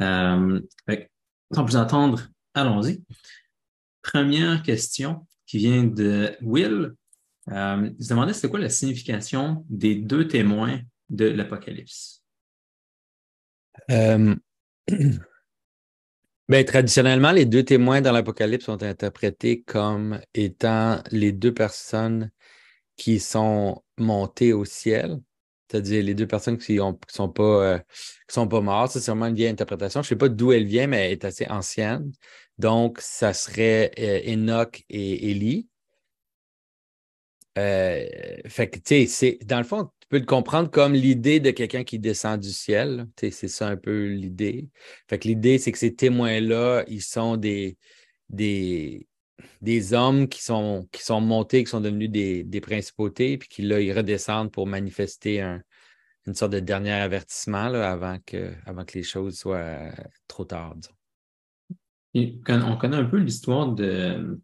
Euh, sans plus attendre, allons-y. Première question qui vient de Will. Euh, il se demandait c'était quoi la signification des deux témoins de l'Apocalypse? Euh, ben, traditionnellement, les deux témoins dans l'Apocalypse sont interprétés comme étant les deux personnes qui sont montées au ciel, c'est-à-dire les deux personnes qui ne sont, pas, euh, sont pas mortes. C'est sûrement une vieille interprétation. Je ne sais pas d'où elle vient, mais elle est assez ancienne. Donc, ça serait euh, Enoch et Élie. Euh, fait que, tu sais, dans le fond, tu peux le comprendre comme l'idée de quelqu'un qui descend du ciel. C'est ça un peu l'idée. Fait que l'idée, c'est que ces témoins-là, ils sont des, des, des hommes qui sont, qui sont montés, qui sont devenus des, principautés, puis qui là, ils redescendent pour manifester une sorte de dernier avertissement là, avant, que, avant que les choses soient trop tard. on connaît un peu l'histoire de,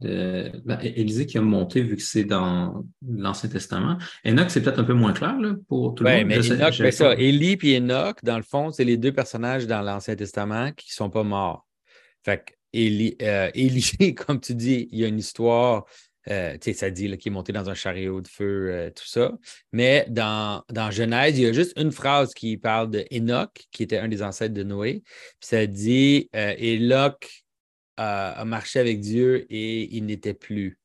ben, Élisée qui a monté vu que c'est dans l'Ancien Testament. Enoch, c'est peut-être un peu moins clair pour tout le monde. Mais Enoch, c'est ça. Élie et Enoch, dans le fond, c'est les deux personnages dans l'Ancien Testament qui ne sont pas morts. Fait que Élie, euh, comme tu dis, il y a une histoire, euh, tu sais, ça dit qu'il est monté dans un chariot de feu, euh, tout ça. Mais dans, dans Genèse, il y a juste une phrase qui parle de qui était un des ancêtres de Noé. Puis ça dit Enoch a, marché avec Dieu et il n'était plus.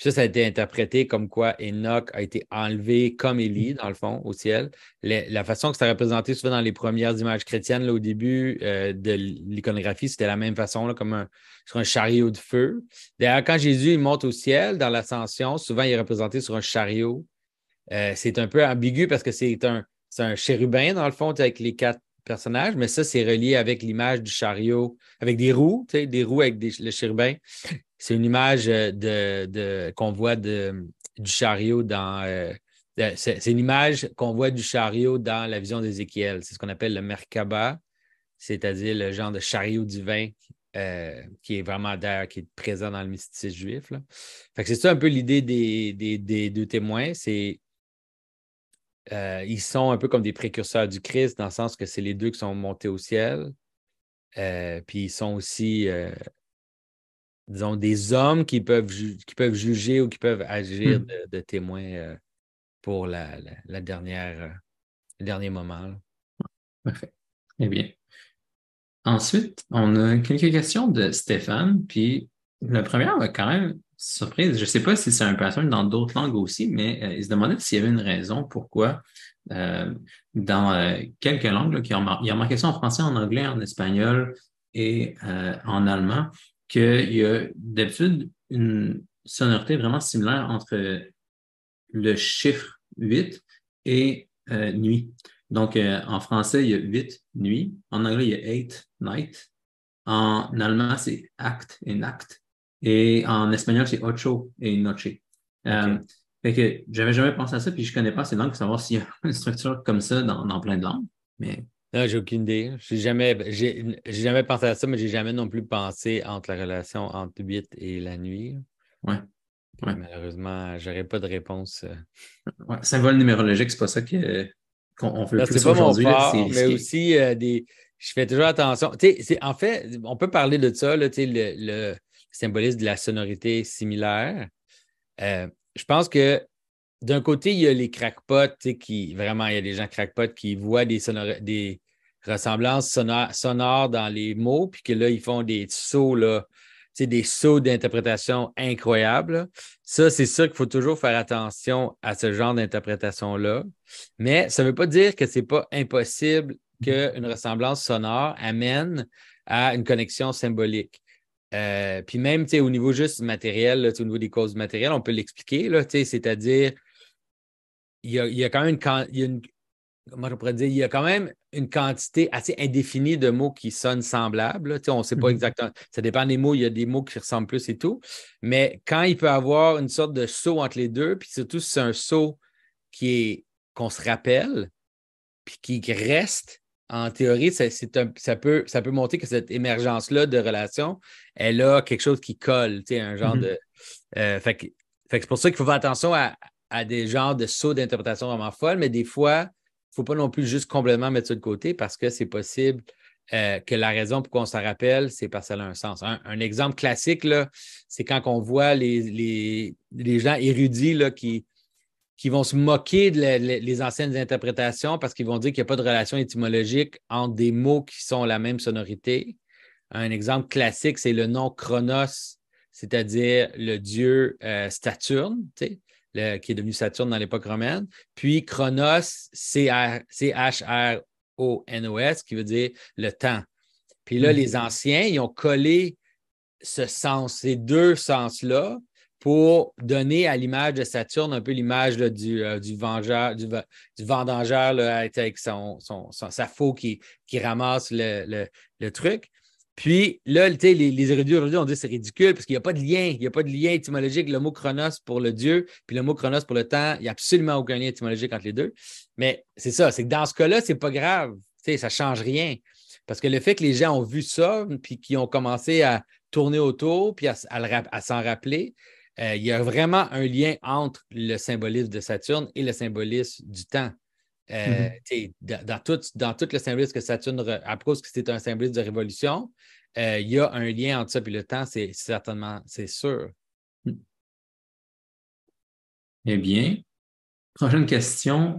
Ça, ça a été interprété comme quoi Enoch a été enlevé comme Élie, dans le fond, au ciel. la façon que c'était représenté souvent dans les premières images chrétiennes, là, au début euh, de l'iconographie, c'était la même façon, là, comme un, sur un chariot de feu. D'ailleurs, quand Jésus monte au ciel, dans l'ascension, souvent il est représenté sur un chariot. Euh, c'est un peu ambigu parce que c'est un, un chérubin, dans le fond, avec les quatre personnage, mais ça, c'est relié avec l'image du chariot, avec des roues, des roues avec le chérubin. C'est une image euh, de, qu'on voit du chariot dans. Euh, c'est, une image qu'on voit du chariot dans la vision d'Ézéchiel. C'est ce qu'on appelle le Merkaba, c'est-à-dire le genre de chariot divin euh, qui est vraiment d'ailleurs qui est présent dans le mysticisme juif. C'est ça un peu l'idée des, deux témoins. Euh, ils sont un peu comme des précurseurs du Christ, dans le sens que c'est les deux qui sont montés au ciel. Euh, puis ils sont aussi, euh, disons, des hommes qui peuvent, qui peuvent juger ou qui peuvent agir hmm. de, témoins pour la, dernière, le dernier moment. Parfait. Eh bien. Ensuite, on a quelques questions de Stéphane. Puis la première va quand même surprise. Je ne sais pas si c'est un pattern dans d'autres langues aussi, mais euh, il se demandait s'il y avait une raison pourquoi euh, dans euh, quelques langues, il, y a, marqué ça en français, en anglais, en espagnol et en allemand, qu'il y a d'habitude une sonorité vraiment similaire entre le chiffre 8 et nuit. Donc, en français, il y a 8 nuit. En anglais, il y a 8 night. En allemand, c'est act et nacht. Et en espagnol, c'est ocho et noche. Euh, fait que j'avais jamais pensé à ça, puis je connais pas ces langues pour savoir s'il y a une structure comme ça dans, plein de langues. Mais... Non, j'ai aucune idée. J'ai jamais, j'ai, jamais pensé à ça, mais j'ai jamais non plus pensé entre la relation entre le 8 et la nuit. Ouais. ouais. Malheureusement, j'aurais pas de réponse. Euh. Ouais, symbole numérologique, c'est pas ça qu'on fait plus aujourd'hui. Mais aussi, euh, des, je fais toujours attention. en fait, on peut parler de ça, là, le, le symbolise de la sonorité similaire. Euh, je pense que d'un côté, il y a les crackpots, qui vraiment, il y a des gens crackpots qui voient des, ressemblances sonores, dans les mots, puis que là, ils font des sauts, là, des sauts d'interprétation incroyables. Ça, c'est sûr qu'il faut toujours faire attention à ce genre d'interprétation-là. Mais ça ne veut pas dire que ce n'est pas impossible qu'une ressemblance sonore amène à une connexion symbolique. Euh, puis même, au niveau juste matériel, au niveau des causes matérielles, on peut l'expliquer, c'est-à-dire, il y, a, quand même une, dire, il y a quand même une quantité assez indéfinie de mots qui sonnent semblables. on ne sait pas mm-hmm. exactement. Ça dépend des mots. Il y a des mots qui ressemblent plus et tout. Mais quand il peut y avoir une sorte de saut entre les deux, puis surtout si c'est un saut qui est qu'on se rappelle, puis qui reste, en théorie, ça, ça, peut, ça peut montrer que cette émergence-là de relation, elle a quelque chose qui colle, un genre mm-hmm. de. Euh, fait, c'est pour ça qu'il faut faire attention à, des genres de sauts d'interprétation vraiment folles, mais des fois, faut pas non plus juste complètement mettre ça de côté parce que c'est possible euh, que la raison pour qu'on s'en rappelle, c'est parce qu'elle a un sens. Un, exemple classique, c'est quand on voit les, les, gens érudits là, qui, qui vont se moquer des les anciennes interprétations parce qu'ils vont dire qu'il n'y a pas de relation étymologique entre des mots qui sont la même sonorité. Un exemple classique, c'est le nom Chronos, c'est-à-dire le dieu euh, Saturne, qui est devenu Saturne dans l'époque romaine. Puis Chronos, c'est H-R-O-N-O-S, qui veut dire le temps. Puis là, mm-hmm. les anciens, ils ont collé ce sens, ces deux sens-là, pour donner à l'image de Saturne un peu l'image du, euh, du, vengeur, du, vendangeur avec son, sa faux qui, ramasse le, truc. Puis là, les, les érudits aujourd'hui ont dit c'est ridicule parce qu'il n'y a pas de lien, il n'y a pas de lien étymologique, le mot chronos pour le Dieu, puis le mot chronos pour le temps, il n'y a absolument aucun lien étymologique entre les deux. Mais c'est ça, c'est que dans ce cas-là, ce n'est pas grave, ça ne change rien. Parce que le fait que les gens ont vu ça, puis qu'ils ont commencé à tourner autour, puis à s'en rappeler, euh, il y a vraiment un lien entre le symbolisme de Saturne et le symbolisme du temps. Euh, mm-hmm. dans, tout, dans tout le symbolisme que Saturne, à cause que c'est un symbolisme de révolution, euh, il y a un lien entre ça et le temps, c'est certainement, c'est sûr. Eh bien, prochaine question,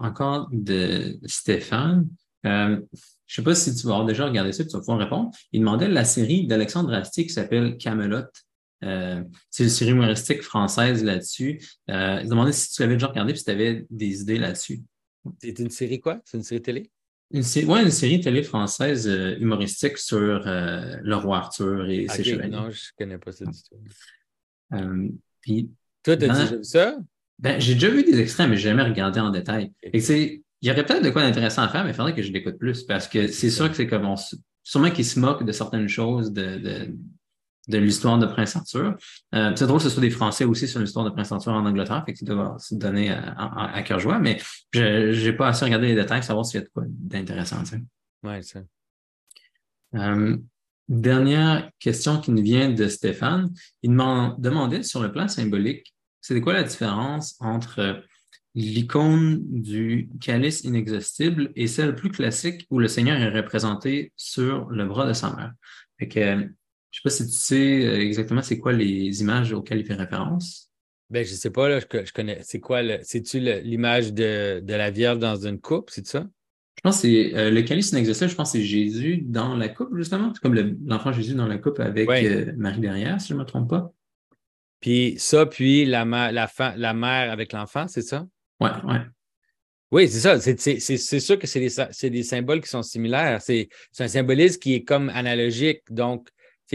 encore de Stéphane. je ne sais pas si tu vas avoir déjà regardé ça, tu vas pouvoir répondre. Il demandait la série d'Alexandre Astier qui s'appelle Camelot. Euh, c'est une série humoristique française là-dessus. Euh, il demandait si tu avais déjà regardé et si tu avais des idées là-dessus. C'est une série quoi? C'est une série télé? Une, ouais, une série télé française euh, humoristique sur euh, le roi Arthur et ses chevaliers. Non, je ne connais pas ça du tout. puis, Toi, tu as déjà vu ça? Ben, j'ai déjà vu des extraits, mais je n'ai jamais regardé en détail. Il y aurait peut-être de quoi d'intéressant à faire, mais il faudrait que je l'écoute plus parce que c'est sûr que c'est comme on, sûrement qu'ils se moquent de certaines choses de, de de l'histoire de Prince Arthur. Euh, c'est drôle que ce soit des Français aussi sur l'histoire de Prince Arthur en Angleterre, fait que doit se donner à, à, cœur joie, mais je n'ai pas assez regardé les détails pour savoir s'il y a de quoi d'intéressant. Oui, ça. Euh, dernière question qui nous vient de Stéphane. Il m'a demandé sur le plan symbolique, c'était quoi la différence entre l'icône du calice inexhaustible et celle plus classique où le Seigneur est représenté sur le bras de sa mère? Fait que, je sais pas si tu sais euh, exactement c'est quoi les images auxquelles il fait référence. Ben, je sais pas, là, je, connais. C'est quoi c'est-tu l'image de, la Vierge dans une coupe, c'est ça? Je pense que c'est euh, le calice inexhaustible, je pense que c'est Jésus dans la coupe, justement. C'est comme l'enfant Jésus dans la coupe avec euh, Marie derrière, si je ne me trompe pas. Puis ça, puis la, la, la mère avec l'enfant, c'est ça? Oui, oui. Oui, c'est ça. C'est sûr que c'est des, des, symboles qui sont similaires. C'est un symbolisme qui est comme analogique. Donc,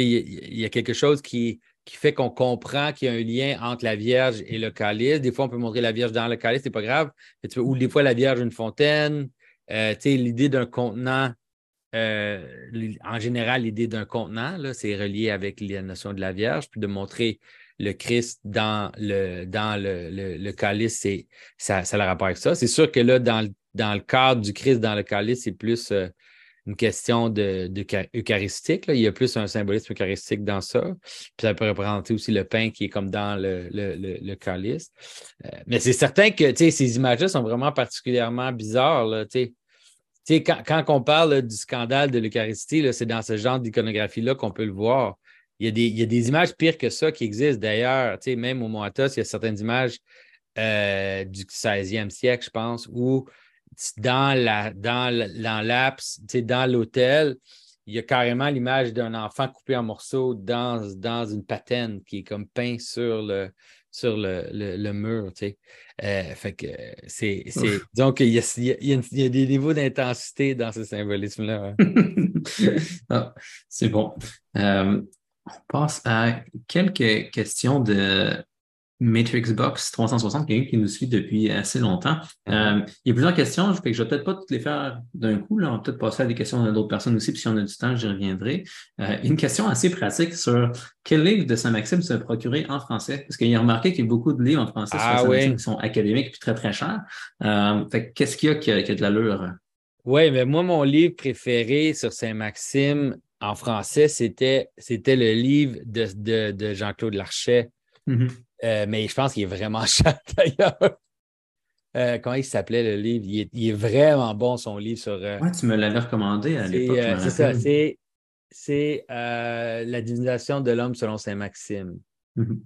il y, a quelque chose qui, qui fait qu'on comprend qu'il y a un lien entre la Vierge et le calice. Des fois, on peut montrer la Vierge dans le calice, c'est pas grave. Ou des fois, la Vierge une fontaine. Euh, l'idée d'un contenant, euh, en général, l'idée d'un contenant, c'est relié avec la notion de la Vierge, puis de montrer le Christ dans le, dans le, le, calice, ça, ça a le rapport avec ça. C'est sûr que là, dans, dans le cadre du Christ dans le calice, c'est plus euh, une question de, eucharistique. Il y a plus un symbolisme eucharistique dans ça. Puis ça peut représenter aussi le pain qui est comme dans le, le, calice. Euh, mais c'est certain que ces images-là sont vraiment particulièrement bizarres. Là, quand, quand on parle du scandale de l'Eucharistie, c'est dans ce genre d'iconographie-là qu'on peut le voir. Il y, a des, il y, a des, images pires que ça qui existent. D'ailleurs, même au Moatos, il y a certaines images euh, du 16e siècle, je pense, où dans la dans dans l'hôtel, il y a carrément l'image d'un enfant coupé en morceaux dans, dans une patène qui est comme peint sur le, sur le, le, mur. fait que c'est. Donc, il y, a, il, y a, des niveaux d'intensité dans ce symbolisme-là. Ah, c'est bon. Euh, on passe à quelques questions de Matrix Box 360, quelqu'un qui nous suit depuis assez longtemps. Euh, il y a plusieurs questions, je ne vais peut-être pas toutes les faire d'un coup. Là. On va peut-être passer à des questions d'autres personnes aussi, puis si on a du temps, j'y reviendrai. Euh, une question assez pratique sur quel livre de Saint-Maxime se procurer en français? Parce qu'il a remarqué qu'il y a beaucoup de livres en français sur ah Saint-Maxime qui sont académiques et très, très chers. Euh, qu'est-ce qu'il y a qui a, de l'allure? Oui, mais moi, mon livre préféré sur Saint-Maxime en français, c'était, c'était le livre de, de, Jean-Claude Larchet. Mm-hmm. Euh, mais je pense qu'il est vraiment cher d'ailleurs. Euh, comment il s'appelait le livre? Il est, vraiment bon, son livre sur. Euh, ouais, tu me l'avais recommandé à l'époque. c'est ça, c'est La divinisation de l'homme selon Saint-Maxime. Mm-hmm.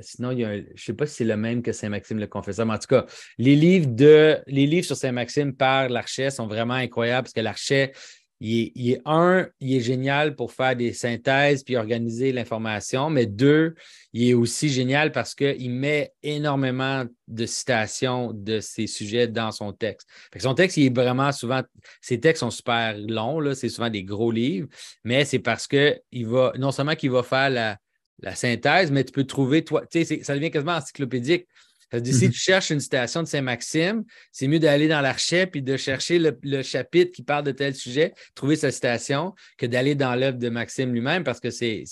sinon, il y a je ne sais pas si c'est le même que Saint-Maxime le confesseur, mais en tout cas, les livres, de, les livres sur Saint-Maxime par l'Archet sont vraiment incroyables parce que l'Archet, il est, un, il est génial pour faire des synthèses puis organiser l'information, mais deux, il est aussi génial parce qu'il met énormément de citations de ces sujets dans son texte. son texte, il est vraiment souvent, ses textes sont super longs, c'est souvent des gros livres, mais c'est parce que il va, non seulement qu'il va faire la, la synthèse, mais tu peux trouver, toi, tu sais, ça devient quasiment encyclopédique. Ça dit, si mhm. tu cherches une citation de Saint-Maxime, c'est mieux d'aller dans l'archet puis de chercher le, chapitre qui parle de tel sujet, trouver sa citation, que d'aller dans l'œuvre de Maxime lui-même parce que c'est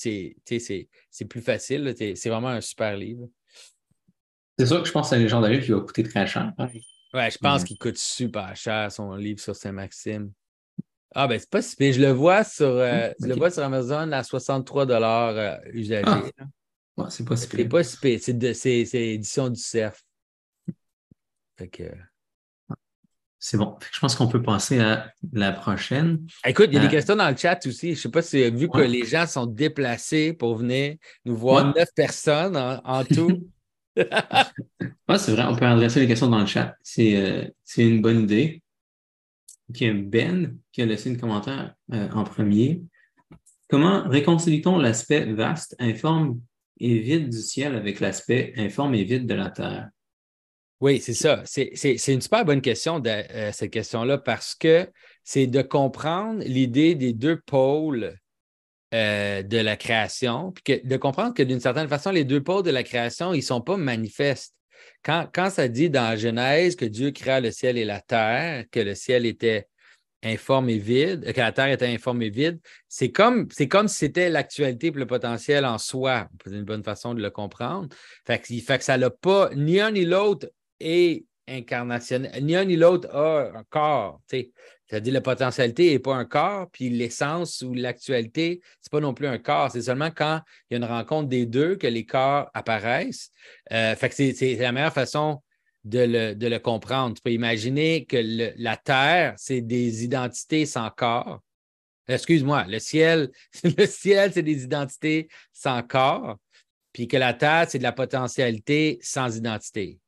plus facile. C'est vraiment un super livre. C'est sûr que je pense que c'est un légendaire qui va coûter très cher. Ouais, je pense qu'il coûte super cher son livre sur Saint-Maxime. Ah, ben, c'est pas si Je le vois sur, euh, je le vois sur Amazon à 63 euh, usagé. Ah c'est pas si C'est pas si C'est édition du CERF. C'est bon. Je pense qu'on peut passer à la prochaine. Écoute, il y a des euh, questions dans le chat aussi. Je ne sais pas si vu que les gens sont déplacés pour venir nous voir neuf personnes en, tout. oui, c'est vrai. On peut adresser les questions dans le chat. C'est euh, une bonne idée. Il y a Ben qui a laissé un commentaire euh, en premier. Comment réconcilie-t-on l'aspect vaste, informe et vide du ciel avec l'aspect informe et vide de la terre? Oui, c'est ça. C'est une super bonne question, euh, cette question-là, parce que c'est de comprendre l'idée des deux pôles euh, de la création, puis de comprendre que d'une certaine façon, les deux pôles de la création, ils ne sont pas manifestes. Quand, quand ça dit dans Genèse que Dieu créa le ciel et la terre, que le ciel était informe et vide, que la Terre était informe et vide, c'est comme, c'est comme si c'était l'actualité pour le potentiel en soi. C'est une bonne façon de le comprendre. Fait que, fait que ça n'a pas, ni un ni l'autre est incarnationnel, ni un ni l'autre a un corps. C'est-à-dire la potentialité n'est pas un corps, puis l'essence ou l'actualité, ce n'est pas non plus un corps. C'est seulement quand il y a une rencontre des deux que les corps apparaissent. Euh, fait que c'est la meilleure façon de le, comprendre. Tu peux imaginer que la Terre, c'est des identités sans corps. Excuse-moi, le ciel, le ciel, c'est des identités sans corps, puis que la Terre, c'est de la potentialité sans identité.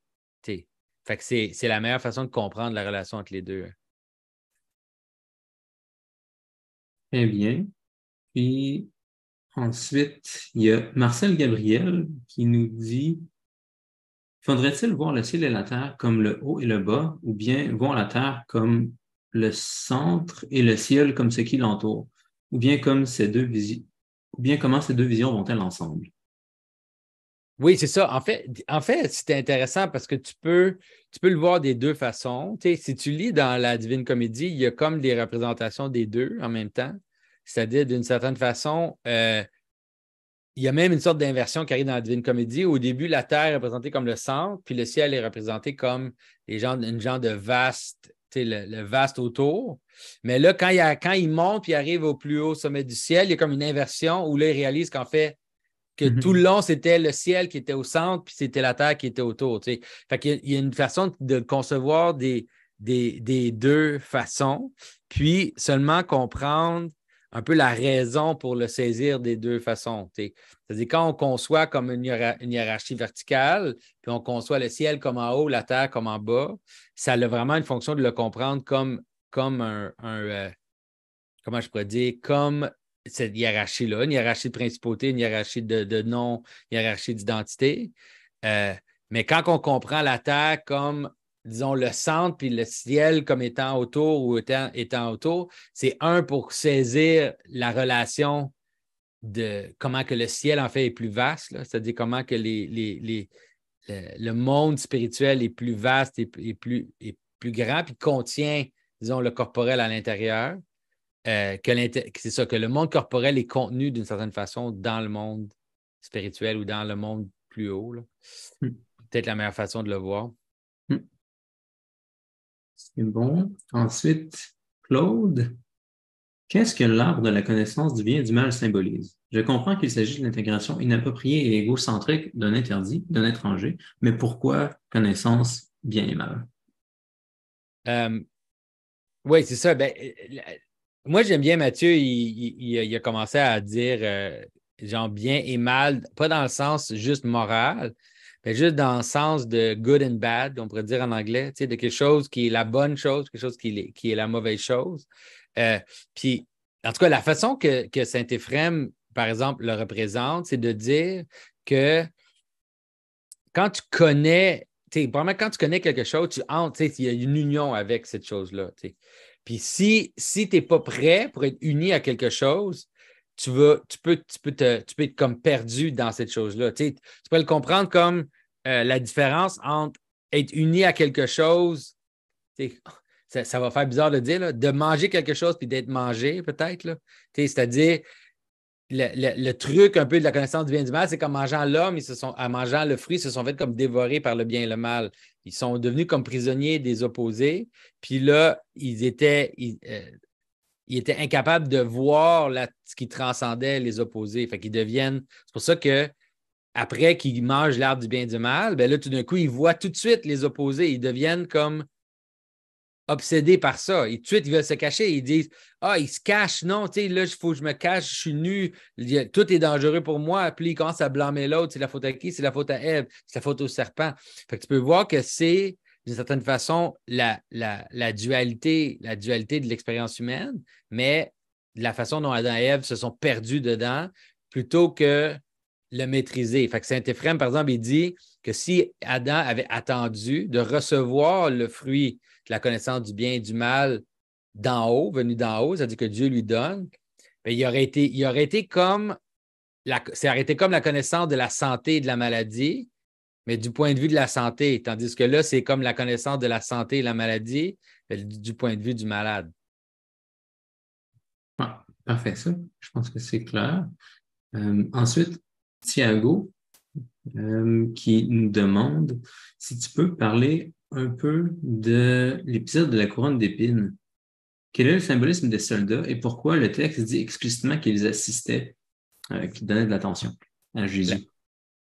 Fait que c'est la meilleure façon de comprendre la relation entre les deux. Très bien. Puis ensuite, il y a Marcel Gabriel qui nous dit Faudrait-il voir le ciel et la terre comme le haut et le bas, ou bien voir la terre comme le centre et le ciel comme ce qui l'entoure, ou bien comme ces deux visions, ou bien comment ces deux visions vont-elles ensemble? Oui, c'est ça. En fait, en fait c'est intéressant parce que tu peux, tu peux le voir des deux façons. si tu lis dans la Divine Comédie, il y a comme des représentations des deux en même temps. C'est-à-dire, d'une certaine façon, euh, il y a même une sorte d'inversion qui arrive dans la Divine Comédie. Au début, la Terre est représentée comme le centre, puis le ciel est représenté comme les gens, une genre de vaste, le, le, vaste autour. Mais là, quand il, a, quand il monte puis il arrive au plus haut sommet du ciel, il y a comme une inversion où là, il réalise qu'en fait, que mm-hmm. tout le long, c'était le ciel qui était au centre, puis c'était la Terre qui était autour. Fait qu'il y a une façon de concevoir des, des, des deux façons, puis seulement comprendre un peu la raison pour le saisir des deux façons. C'est-à-dire quand on conçoit comme une, hiérarchie verticale, puis on conçoit le ciel comme en haut, la terre comme en bas, ça a vraiment une fonction de le comprendre comme, comme un, euh, comment je pourrais dire, comme cette hiérarchie-là, une hiérarchie de principauté, une hiérarchie de, nom, une hiérarchie d'identité. Euh, mais quand on comprend la Terre comme disons, le centre puis le ciel comme étant autour ou étant, étant autour, c'est un pour saisir la relation de comment que le ciel, en fait, est plus vaste, c'est-à-dire comment que les, les, le, monde spirituel est plus vaste et, plus, plus grand, puis contient, disons, le corporel à l'intérieur. Euh, c'est ça, que le monde corporel est contenu d'une certaine façon dans le monde spirituel ou dans le monde plus haut. Hmm. Peut-être la meilleure façon de le voir. C'est bon. Ensuite, Claude Qu'est-ce que l'arbre de la connaissance du bien et du mal symbolise? Je comprends qu'il s'agit de l'intégration inappropriée et égocentrique d'un interdit, d'un étranger, mais pourquoi connaissance bien et mal? Euh, oui, c'est ça. Ben, moi, j'aime bien Mathieu, il, a commencé à dire euh, genre bien et mal, pas dans le sens juste moral, mais juste dans le sens de good and bad, on pourrait dire en anglais, de quelque chose qui est la bonne chose, quelque chose qui est, qui est la mauvaise chose. Euh, puis, en tout cas, la façon que, que Saint-Éphrem, par exemple, le représente, c'est de dire que quand tu connais, quand tu connais quelque chose, tu entres, il y a une union avec cette chose-là. Puis si, si tu n'es pas prêt pour être uni à quelque chose, tu, tu, peux, tu, peux te, tu peux être comme perdu dans cette chose-là. Tu, peux le comprendre comme euh, la différence entre être uni à quelque chose, ça, va faire bizarre de dire, de manger quelque chose puis d'être mangé, peut-être. C'est-à-dire, le, truc un peu de la connaissance du bien et du mal, c'est qu'en mangeant l'homme, en mangeant le fruit, ils se sont fait comme dévorés par le bien et le mal. Ils sont devenus comme prisonniers des opposés. Puis là, ils étaient, euh, étaient incapables de voir ce qui transcendait les opposés. Fait qu'ils deviennent. C'est pour ça que après qu'ils mangent l'arbre du bien et du mal, ben là, tout d'un coup, ils voient tout de suite les opposés. Ils deviennent comme obsédés par ça. Et tout de suite, ils veulent se cacher. Ils disent Ah, ils se cachent. Non, tu sais, là, il faut que je me cache, je suis nu. Tout est dangereux pour moi. Puis ils commencent à blâmer l'autre. C'est la faute à qui? C'est la faute à Ève. C'est la faute au serpent. Fait que tu peux voir que c'est, d'une certaine façon, la, la, dualité, la dualité de l'expérience humaine, mais la façon dont Adam et Ève se sont perdus dedans plutôt que le maîtriser. Fait que Saint-Éphrem, par exemple, il dit que si Adam avait attendu de recevoir le fruit la connaissance du bien et du mal d'en haut, venu d'en haut, c'est-à-dire que Dieu lui donne, bien, il, aurait été, comme la, connaissance de la santé et de la maladie, mais du point de vue de la santé, tandis que là, c'est comme la connaissance de la santé et de la maladie du point de vue du malade. Ah, parfait, ça. Je pense que c'est clair. Euh, ensuite, Thiago, euh, qui nous demande si tu peux parler un peu de l'épisode de la couronne d'épines. Quel est le symbolisme des soldats et pourquoi le texte dit explicitement qu'ils assistaient, euh, qu'ils donnaient de l'attention à Jésus?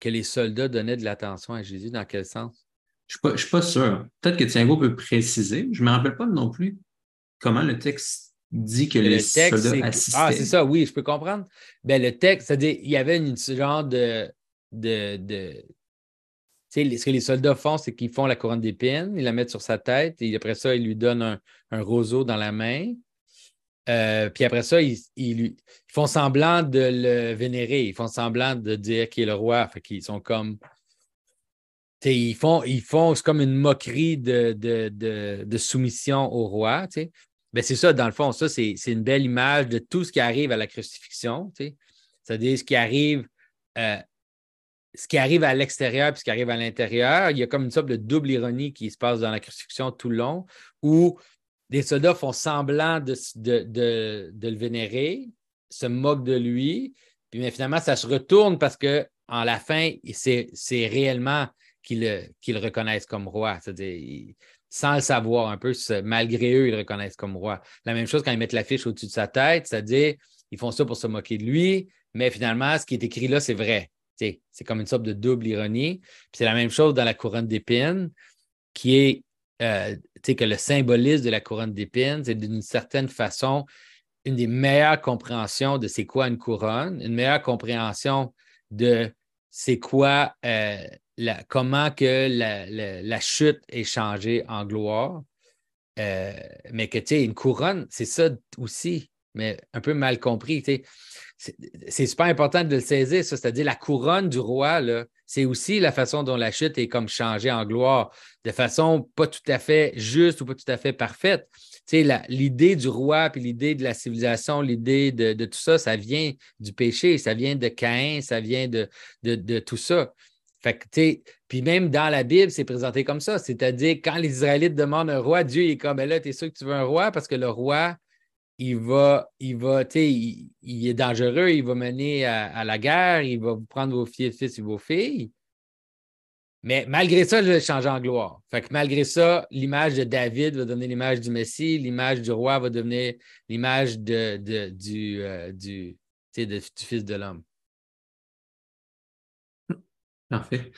Que les soldats donnaient de l'attention à Jésus, dans quel sens? Je ne suis, pas sûr. Peut-être que Thiago peut préciser. Je ne me rappelle pas non plus comment le texte dit que les soldats assistaient. Ah, c'est ça, oui, je peux comprendre. Ben, le texte, c'est-à-dire, il y avait une, ce genre de, de, de, ce que les soldats font, c'est qu'ils font la couronne d'épines, ils la mettent sur sa tête et après ça, ils lui donnent un, roseau dans la main. Euh, puis après ça, ils, font semblant de le vénérer, ils font semblant de dire qu'il est le roi. Fait qu'ils sont comme. Ils font, ils font c'est comme une moquerie de, de, soumission au roi. Ben, c'est ça, dans le fond, ça, c'est une belle image de tout ce qui arrive à la crucifixion. C'est-à-dire ce qui arrive euh, ce qui arrive à l'extérieur et ce qui arrive à l'intérieur, il y a comme une sorte de double ironie qui se passe dans la crucifixion tout le long, où des soldats font semblant de, de, le vénérer, se moquent de lui, puis mais finalement, ça se retourne parce que en la fin, c'est réellement qu'ils le, reconnaissent comme roi. C'est-à-dire, sans le savoir un peu, malgré eux, ils reconnaissent comme roi. La même chose quand ils mettent l'affiche au-dessus de sa tête, c'est-à-dire, ils font ça pour se moquer de lui, mais finalement, ce qui est écrit là, c'est vrai. C'est comme une sorte de double ironie. C'est la même chose dans la couronne d'épines, qui est euh, que le symbolisme de la couronne d'épines, c'est d'une certaine façon une des meilleures compréhensions de c'est quoi une couronne, une meilleure compréhension de c'est quoi, euh, comment la, chute est changée en gloire. Euh, mais que, tu sais, une couronne, c'est ça aussi, mais un peu mal compris c'est super important de le saisir, c'est-à-dire la couronne du roi, c'est aussi la façon dont la chute est comme changée en gloire, de façon pas tout à fait juste ou pas tout à fait parfaite. L'idée du roi, puis l'idée de la civilisation, l'idée de, tout ça, ça vient du péché, ça vient de Caïn, ça vient de, tout ça. Fait que, puis même dans la Bible, c'est présenté comme ça. C'est-à-dire, quand les Israélites demandent un roi, Dieu est comme, ben là, tu es sûr que tu veux un roi? Parce que le roi, il va, il va, il, il, est dangereux, il va mener à, la guerre, il va vous prendre vos fils et vos filles. Mais malgré ça, je vais changer en gloire. Fait que malgré ça, l'image de David va devenir l'image du Messie, l'image du roi va devenir l'image de, du, euh, du Fils de l'homme. Parfait.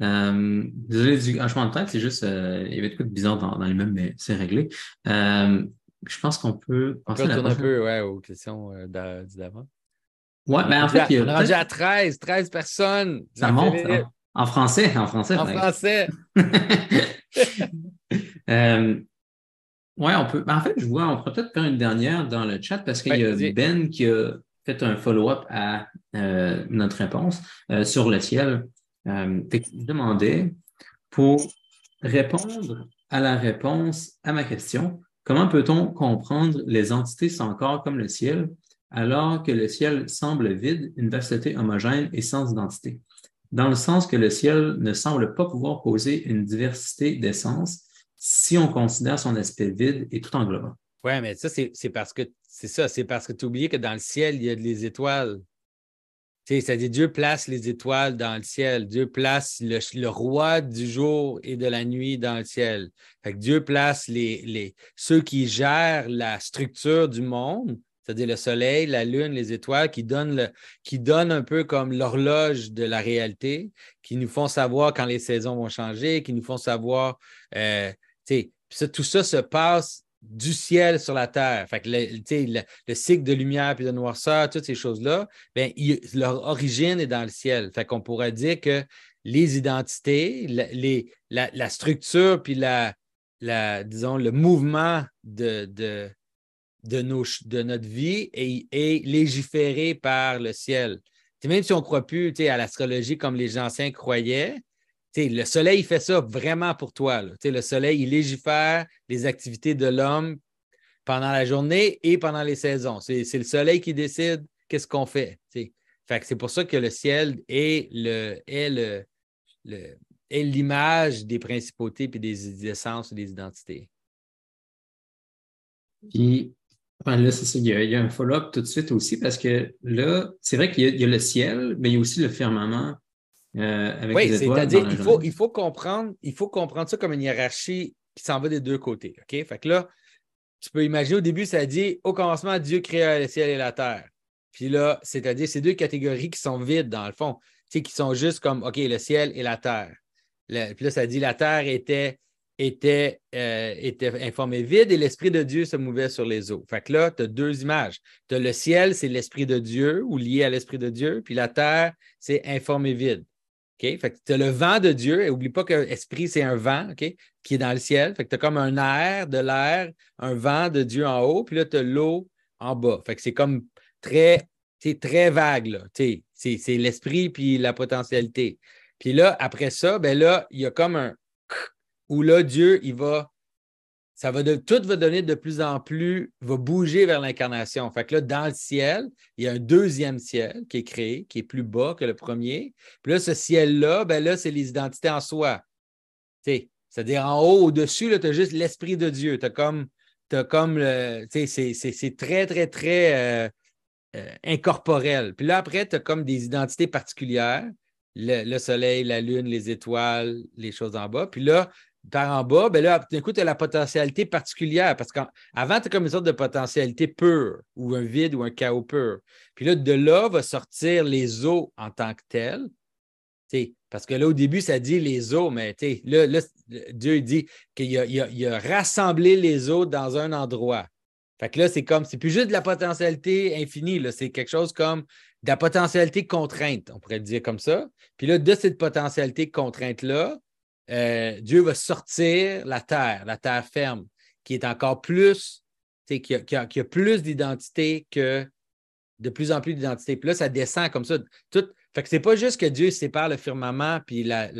Euh, désolé du changement de tête, c'est juste, euh, il y avait des trucs bizarres dans, dans les mêmes, mais c'est réglé. Euh, je pense qu'on peut On peut retourner un peu ouais, aux questions d'avant. Ouais, mais en fait, il y a. On est rendu à 13, 13 personnes. Ça monte. En, français, en français. En français. ouais, on peut. En fait, je vois, on pourrait peut-être faire une dernière dans le chat parce qu'il y a Ben qui a fait un follow-up à notre réponse sur le ciel. Euh, je demandais pour répondre à la réponse à ma question, comment peut-on comprendre les entités sans corps comme le ciel, alors que le ciel semble vide, une vasteté homogène et sans identité? Dans le sens que le ciel ne semble pas pouvoir poser une diversité d'essence si on considère son aspect vide et tout englobant. Oui, mais ça, c'est parce que c'est ça, c'est parce que tu as oublié que dans le ciel, il y a des étoiles. C'est-à-dire, Dieu place les étoiles dans le ciel. Dieu place le, roi du jour et de la nuit dans le ciel. Dieu place ceux qui gèrent la structure du monde, c'est-à-dire le soleil, la lune, les étoiles, qui donnent, le, qui donnent un peu comme l'horloge de la réalité, qui nous font savoir quand les saisons vont changer, qui nous font savoir. Euh, tout ça se passe du ciel sur la terre. Le, cycle de lumière puis de noirceur, toutes ces choses-là, ben, leur origine est dans le ciel. Fait qu'on pourrait dire que les identités, la, structure puis le mouvement de, notre vie est, est, légiféré par le ciel. même si on ne croit plus à l'astrologie comme les anciens croyaient, le soleil fait ça vraiment pour toi. Le soleil, il légifère les activités de l'homme pendant la journée et pendant les saisons. C'est le soleil qui décide qu'est-ce qu'on fait. c'est pour ça que le ciel est l'image des principautés et des essences et des identités. Puis là, c'est ça, il y, a, un follow-up tout de suite aussi parce que là, c'est vrai qu'il y, a le ciel, mais il y a aussi le firmament euh, oui, c'est-à-dire qu'il faut, il faut, comprendre, il faut comprendre ça comme une hiérarchie qui s'en va des deux côtés. OK? Fait que là, tu peux imaginer au début, ça dit au commencement, Dieu créa le ciel et la terre. Puis là, c'est-à-dire ces deux catégories qui sont vides dans le fond, qui sont juste comme OK, le ciel et la terre. puis là, ça dit la terre était, était, euh, était informée vide et l'Esprit de Dieu se mouvait sur les eaux. Fait que là, tu as deux images. Tu as le ciel, c'est l'Esprit de Dieu ou lié à l'Esprit de Dieu, puis la terre, c'est informé vide. Fait que tu as le vent de Dieu, et oublie pas que l'esprit, c'est un vent, OK? Qui est dans le ciel. Fait que tu as comme un air de l'air, un vent de Dieu en haut, puis là, tu as l'eau en bas. Fait que c'est comme très, très vague, là. C'est l'esprit puis la potentialité. Puis là, après ça, ben là, il y a comme un où là, Dieu, il va ça va de, tout va donner de plus en plus, va bouger vers l'incarnation. Fait que là, dans le ciel, il y a un deuxième ciel qui est créé, qui est plus bas que le premier. Puis là, ce ciel-là, ben là, c'est les identités en soi. C'est-à-dire en haut, au-dessus, tu as juste l'Esprit de Dieu. Tu as comme, as comme c'est très, très, très euh, euh, incorporel. Puis là, après, tu as comme des identités particulières. le, soleil, la lune, les étoiles, les choses en bas. Puis là, par en bas, ben là, d'un coup, tu as la potentialité particulière parce qu'avant, tu as comme une sorte de potentialité pure ou un vide ou un chaos pur. Puis là, de là va sortir les eaux en tant que telles. Parce que là, au début, ça dit les eaux, mais là, là, Dieu dit qu'il a, rassemblé les eaux dans un endroit. Fait que là, c'est comme, c'est plus juste de la potentialité infinie, c'est quelque chose comme de la potentialité contrainte, on pourrait dire comme ça. Puis là, de cette potentialité contrainte-là, euh, Dieu va sortir la terre, la terre ferme, qui est encore plus, qui a, qui, a, plus d'identité que de plus en plus d'identité. Puis là, ça descend comme ça. Tout, fait que c'est pas juste que Dieu sépare le firmament, puis la,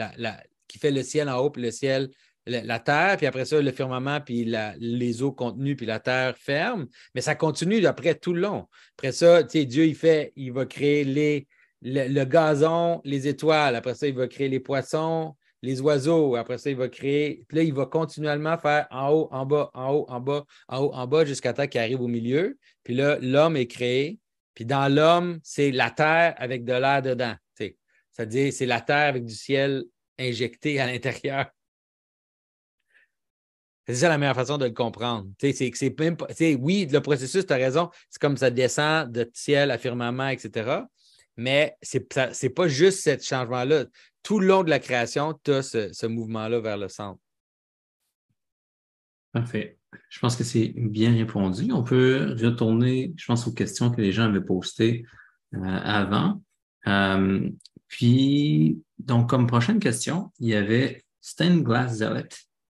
qui fait le ciel en haut, puis le ciel, la, terre, puis après ça, le firmament, puis les eaux contenues, puis la terre ferme. Mais ça continue après tout le long. Après ça, Dieu, il fait, il va créer les, le, gazon, les étoiles. Après ça, il va créer les poissons, les oiseaux. Après ça, il va créer. Puis là, il va continuellement faire en haut, en bas, en haut, en bas, en haut, en bas, jusqu'à temps qu'il arrive au milieu. Puis là, l'homme est créé. Puis dans l'homme, c'est la terre avec de l'air dedans. C'est-à-dire, c'est la terre avec du ciel injecté à l'intérieur. C'est ça la meilleure façon de le comprendre. C'est. Oui, le processus, tu as raison, c'est comme ça descend de ciel à firmament, etc. Mais ce n'est pas juste ce changement-là. Tout le long de la création, tu as ce, mouvement-là vers le centre. Parfait. Je pense que c'est bien répondu. On peut retourner, je pense, aux questions que les gens avaient postées euh, avant. Euh, puis, donc, comme prochaine question, il y avait Stan Glass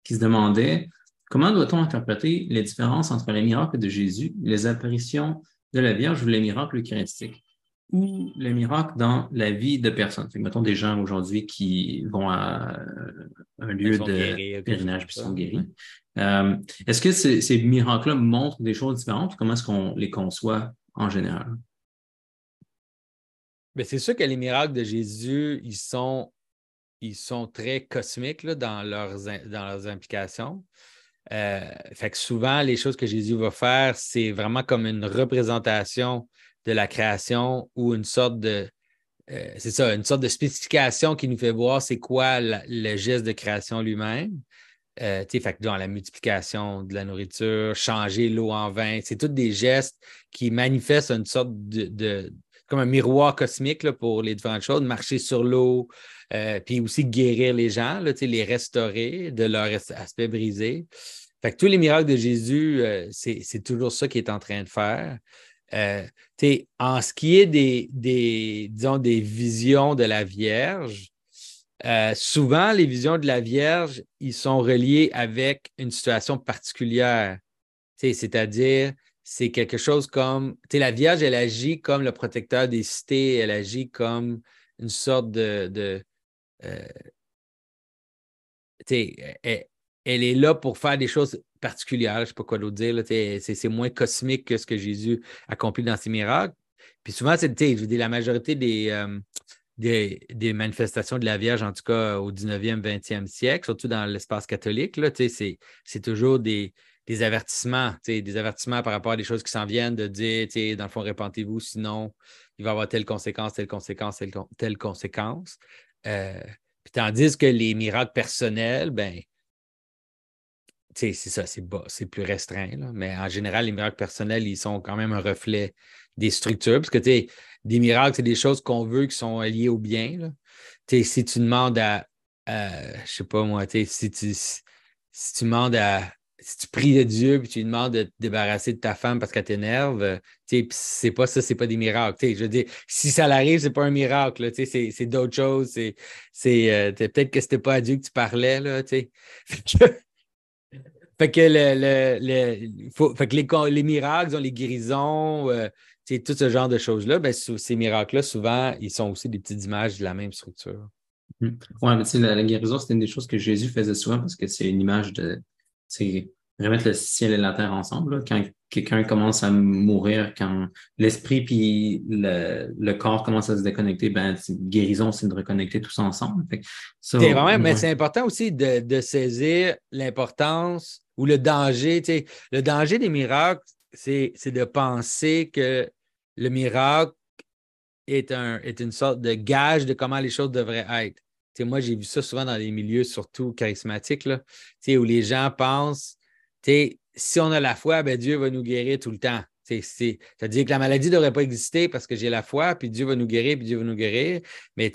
qui se demandait comment doit-on interpréter les différences entre les miracles de Jésus, les apparitions de la Vierge ou les miracles eucharistiques? Ou les miracles dans la vie de personnes. mettons des gens aujourd'hui qui vont à un lieu de pèlerinage puis sont guéris. Euh, est-ce que ces, miracles-là montrent des choses différentes? Comment est-ce qu'on les conçoit en général? C'est sûr que les miracles de Jésus, ils sont, ils sont très cosmiques dans, leurs, dans leurs implications. Euh, fait que souvent, les choses que Jésus va faire, c'est vraiment comme une représentation de la création ou une sorte de. Euh, c'est ça, une sorte de spécification qui nous fait voir c'est quoi le geste de création lui-même. Euh, fait dans la multiplication de la nourriture, changer l'eau en vin, c'est tous des gestes qui manifestent une sorte de, comme un miroir cosmique pour les différentes choses, marcher sur l'eau, euh, puis aussi guérir les gens, là, les restaurer de leur aspect brisé. Fait que tous les miracles de Jésus, c'est toujours ça qu'il est en train de faire. Euh, en ce qui est des, des, disons, des visions de la Vierge, euh, souvent, les visions de la Vierge, ils sont reliés avec une situation particulière. C'est-à-dire, c'est quelque chose comme, la Vierge, elle agit comme le protecteur des cités, elle agit comme une sorte de... euh, elle, est là pour faire des choses particulière, je ne sais pas quoi d'autre dire. C'est moins cosmique que ce que Jésus accomplit dans ses miracles. Puis souvent, c'est la majorité euh, des, des, manifestations de la Vierge, en tout cas au 19e, 20e siècle, surtout dans l'espace catholique, c'est toujours des, des avertissements, des avertissements par rapport à des choses qui s'en viennent, de dire, dans le fond, répentez-vous, sinon il va y avoir telle conséquence, telle conséquence, telle, conséquence. Euh, puis tandis que les miracles personnels, ben, c'est ça, c'est plus restreint. Mais en général, les miracles personnels, ils sont quand même un reflet des structures. Parce que des miracles, c'est des choses qu'on veut qui sont liées au bien. Si tu demandes à, je ne sais pas moi, si tu, si tu demandes à. Si tu pries de Dieu et tu lui demandes de te débarrasser de ta femme parce qu'elle t'énerve, c'est pas ça, c'est pas des miracles. je veux dire, si ça l'arrive, c'est pas un miracle. C'est d'autres choses. C'est euh, peut-être que c'était pas à Dieu que tu parlais. Là, le, le, faut, fait que les, les, miracles, les guérisons, euh, tout ce genre de choses-là, ben, ces miracles-là, souvent, ils sont aussi des petites images de la même structure. Mmh. Oui, mais la, la guérison, c'est une des choses que Jésus faisait souvent parce que c'est une image de remettre le ciel et la terre ensemble. Quand quelqu'un commence à mourir, quand l'esprit puis le, corps commencent à se déconnecter, ben, guérison, c'est de reconnecter tous ensemble. c'est vraiment, mais c'est important aussi de, de saisir l'importance ou le danger. Le danger des miracles, c'est de penser que le miracle est, un, est une sorte de gage de comment les choses devraient être. moi, j'ai vu ça souvent dans les milieux, surtout charismatiques, là, où les gens pensent, si on a la foi, ben Dieu va nous guérir tout le temps. C'est-à-dire que la maladie ne devrait pas exister parce que j'ai la foi, puis Dieu va nous guérir, puis Dieu va nous guérir. Mais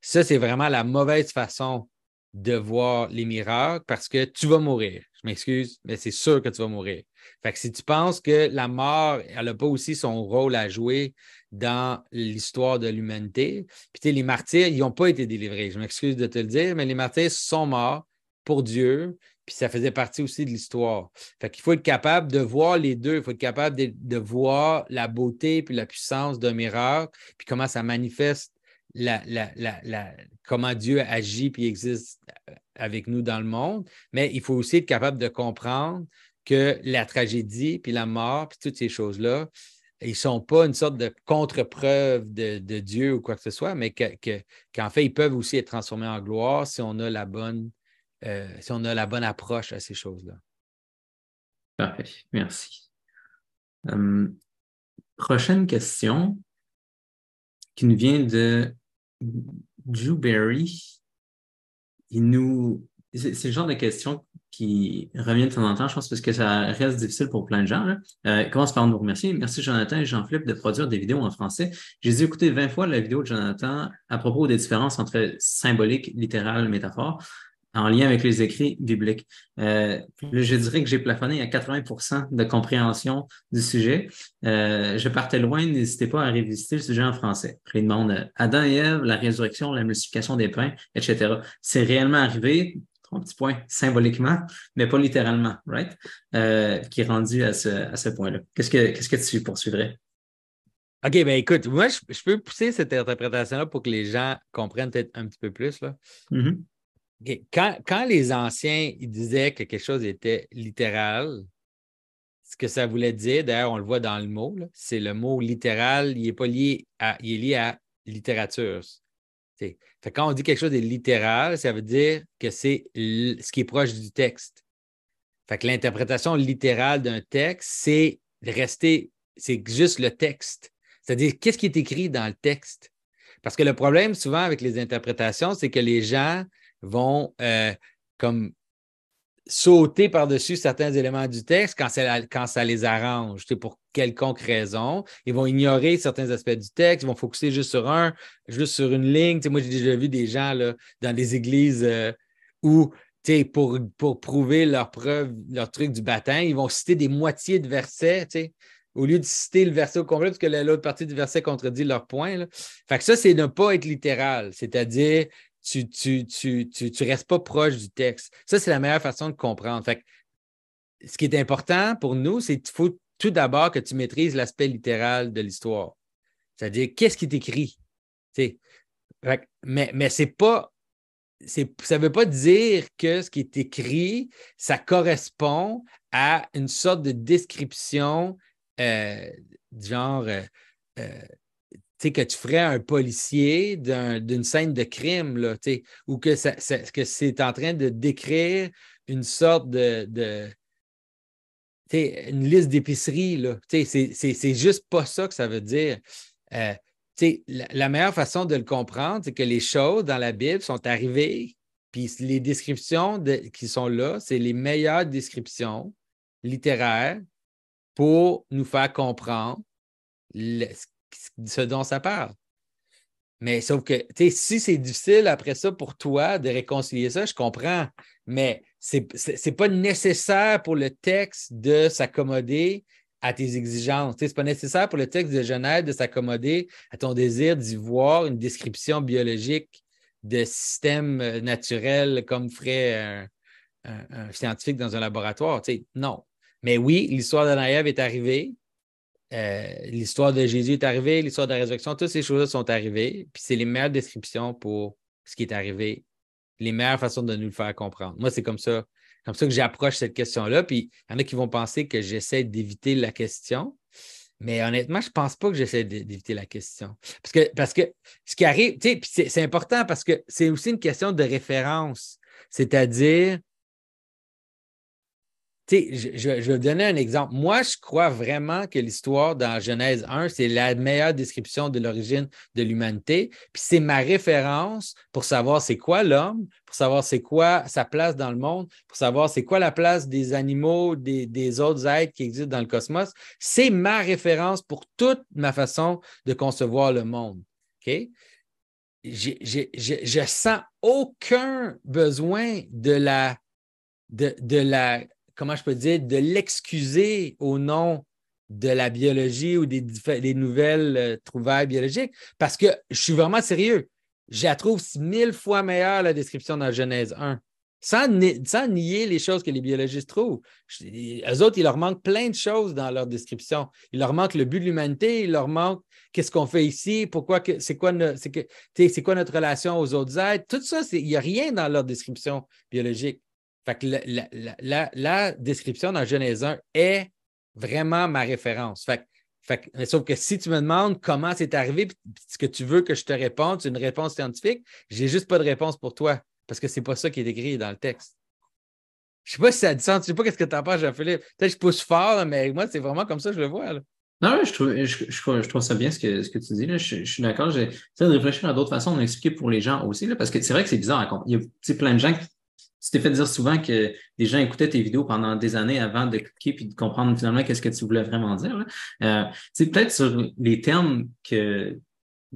ça, c'est vraiment la mauvaise façon de voir les miracles parce que tu vas mourir. M'excuse, mais c'est sûr que tu vas mourir. Fait que si tu penses que la mort, elle n'a pas aussi son rôle à jouer dans l'histoire de l'humanité, puis les martyrs, ils n'ont pas été délivrés. Je m'excuse de te le dire, mais les martyrs sont morts pour Dieu, puis ça faisait partie aussi de l'histoire. Fait qu'il faut être capable de voir les deux. Il faut être capable de, voir la beauté puis la puissance d'un miracle, puis comment ça manifeste la, comment Dieu agit puis existe avec nous dans le monde. Mais il faut aussi être capable de comprendre que la tragédie, puis la mort, puis toutes ces choses-là, ils ne sont pas une sorte de contre-preuve de, Dieu ou quoi que ce soit, mais qu'en fait, ils peuvent aussi être transformés en gloire si on a la bonne euh, si on a la bonne approche à ces choses-là. Parfait, merci. Hum, prochaine question qui nous vient de Berry il nous. C'est le genre de questions qui reviennent de temps en temps, je pense, parce que ça reste difficile pour plein de gens. Là. Euh, commence par nous remercier? Merci Jonathan et Jean-Philippe de produire des vidéos en français. J'ai dû écouter 20 fois la vidéo de Jonathan à propos des différences entre symbolique, littéral, métaphore en lien avec les écrits bibliques. Euh, je dirais que j'ai plafonné à 80% de compréhension du sujet. Euh, je partais loin, n'hésitez pas à révisiter le sujet en français. Je demande euh, Adam et Ève, la résurrection, la multiplication des pains, etc. C'est réellement arrivé, trois petits points, symboliquement, mais pas littéralement, right? Euh, qui est rendu à ce, à ce point-là. Qu'est-ce que, qu'est-ce que tu poursuivrais? OK, ben écoute, moi, je, peux pousser cette interprétation-là pour que les gens comprennent peut-être un petit peu plus. Là. Mm-hmm. Quand, les anciens disaient que quelque chose était littéral, ce que ça voulait dire, d'ailleurs, on le voit dans le mot, c'est le mot littéral, il n'est pas lié à, il est lié à littérature. Fait, quand on dit quelque chose est littéral, ça veut dire que c'est ce qui est proche du texte. Fait que l'interprétation littérale d'un texte, c'est rester, c'est juste le texte. C'est-à-dire, qu'est-ce qui est écrit dans le texte? Parce que le problème souvent avec les interprétations, c'est que les gens vont euh, comme sauter par-dessus certains éléments du texte quand ça, quand ça les arrange, pour quelconque raison. Ils vont ignorer certains aspects du texte, ils vont focuser juste sur un, juste sur une ligne. moi, j'ai déjà vu des gens là, dans des églises euh, où, pour, pour prouver leur preuve, leur truc du baptême, ils vont citer des moitiés de versets, au lieu de citer le verset au complet, parce que l'autre partie du verset contredit leur point. Fait que ça, c'est ne pas être littéral, c'est-à-dire tu ne restes pas proche du texte. Ça, c'est la meilleure façon de comprendre. Fait ce qui est important pour nous, c'est qu'il faut tout d'abord que tu maîtrises l'aspect littéral de l'histoire. C'est-à-dire, qu'est-ce qui est écrit? mais, mais c'est pas. Ça ne veut pas dire que ce qui est écrit, ça correspond à une sorte de description euh, genre euh, euh, que tu ferais un policier d'une scène de crime, là, ou que, c'est en train de décrire une sorte de, une liste d'épicerie. C'est juste pas ça que ça veut dire. Euh, la, la, meilleure façon de le comprendre, c'est que les choses dans la Bible sont arrivées, puis les descriptions qui sont là, c'est les meilleures descriptions littéraires pour nous faire comprendre le, ce dont ça parle. Mais sauf que, si c'est difficile après ça pour toi de réconcilier ça, je comprends. Mais ce n'est pas nécessaire pour le texte de s'accommoder à tes exigences. Ce n'est pas nécessaire pour le texte de Genève de s'accommoder à ton désir d'y voir une description biologique de système euh, naturel comme ferait un, scientifique dans un laboratoire. non. Mais oui, l'histoire de Naïve est arrivée. Euh, l'histoire de Jésus est arrivée, l'histoire de la résurrection, toutes ces choses sont arrivées. Puis c'est les meilleures descriptions pour ce qui est arrivé, les meilleures façons de nous le faire comprendre. Moi, c'est comme ça, comme ça que j'approche cette question-là. Puis il y en a qui vont penser que j'essaie d'éviter la question. Mais honnêtement, je ne pense pas que j'essaie d'éviter la question. Parce que, parce que ce qui arrive, c'est important parce que c'est aussi une question de référence. C'est-à-dire, je, je, vais donner un exemple. Moi, je crois vraiment que l'histoire dans Genèse 1, c'est la meilleure description de l'origine de l'humanité. Puis c'est ma référence pour savoir c'est quoi l'homme, pour savoir c'est quoi sa place dans le monde, pour savoir c'est quoi la place des animaux, des, autres êtres qui existent dans le cosmos. C'est ma référence pour toute ma façon de concevoir le monde. OK? Je, sens aucun besoin de la, de, de la comment je peux dire, de l'excuser au nom de la biologie ou des, nouvelles euh, trouvailles biologiques, parce que je suis vraiment sérieux. Je la trouve mille fois meilleure, la description dans Genèse 1. Sans, nier les choses que les biologistes trouvent. Eux autres, il leur manque plein de choses dans leur description. Il leur manque le but de l'humanité, il leur manque qu'est-ce qu'on fait ici, pourquoi, c'est quoi, c'est quoi notre relation aux autres êtres. Tout ça, il n'y a rien dans leur description biologique. Fait que la, description dans Genèse 1 est vraiment ma référence. Fait, sauf que si tu me demandes comment c'est arrivé, ce que tu veux que je te réponde, c'est une réponse scientifique, j'ai juste pas de réponse pour toi parce que c'est pas ça qui est écrit dans le texte. Je sais pas si ça du sens, je sais pas qu'est-ce que tu en penses, Jean-Philippe. Peut-être que je pousse fort, mais moi, c'est vraiment comme ça que je le vois. Non, je trouve, je, trouve ça bien ce que, ce que tu dis. Là. Je, suis d'accord. J'essaie de réfléchir à d'autres façons d'expliquer pour les gens aussi, là, parce que c'est vrai que c'est bizarre. Il y a plein de gens qui tu t'es fait dire souvent que des gens écoutaient tes vidéos pendant des années avant de cliquer puis de comprendre finalement qu'est-ce que tu voulais vraiment dire. Euh, c'est peut-être sur les termes que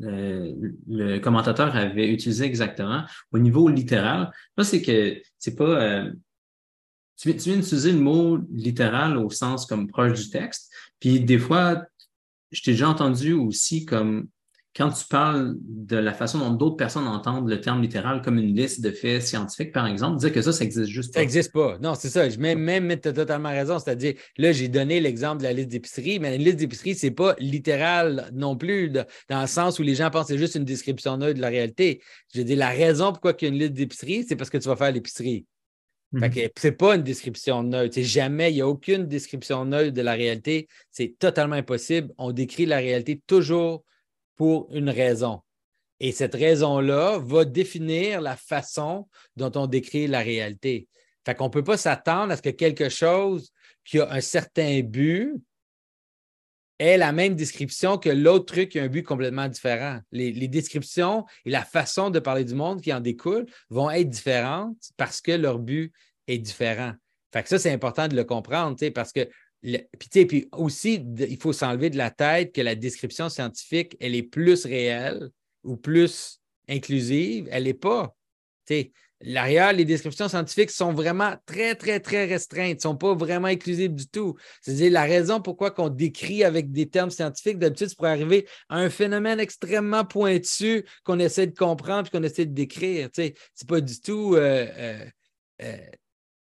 euh, le commentateur avait utilisé exactement au niveau littéral. Là, c'est que c'est pas. Euh, tu viens d'utiliser le mot littéral au sens comme proche du texte. Puis des fois, je t'ai déjà entendu aussi comme quand tu parles de la façon dont d'autres personnes entendent le terme littéral comme une liste de faits scientifiques, par exemple, dire que ça, ça existe juste pas. Ça n'existe pas. Non, c'est ça. Je même, même tu as totalement raison. C'est-à-dire, là, j'ai donné l'exemple de la liste d'épicerie, mais la liste d'épicerie, ce n'est pas littéral non plus, dans le sens où les gens pensent que c'est juste une description neutre de la réalité. Je dis la raison pourquoi il y a une liste d'épicerie, c'est parce que tu vas faire l'épicerie. Ce mhm. C'est pas une description neutre. C'est jamais, il n'y a aucune description neutre de la réalité. C'est totalement impossible. On décrit la réalité toujours pour une raison. Et cette raison-là va définir la façon dont on décrit la réalité. Fait qu'on ne peut pas s'attendre à ce que quelque chose qui a un certain but ait la même description que l'autre truc qui a un but complètement différent. Les, descriptions et la façon de parler du monde qui en découle vont être différentes parce que leur but est différent. Fait que ça, c'est important de le comprendre, parce que puis, aussi, il faut s'enlever de la tête que la description scientifique, elle est plus réelle ou plus inclusive. Elle n'est pas. L'arrière, les descriptions scientifiques sont vraiment très, très, très restreintes, ne sont pas vraiment inclusives du tout. C'est-à-dire la raison pourquoi on décrit avec des termes scientifiques, d'habitude, c'est pour arriver à un phénomène extrêmement pointu qu'on essaie de comprendre et qu'on essaie de décrire. Ce n'est pas du tout euh, euh, euh,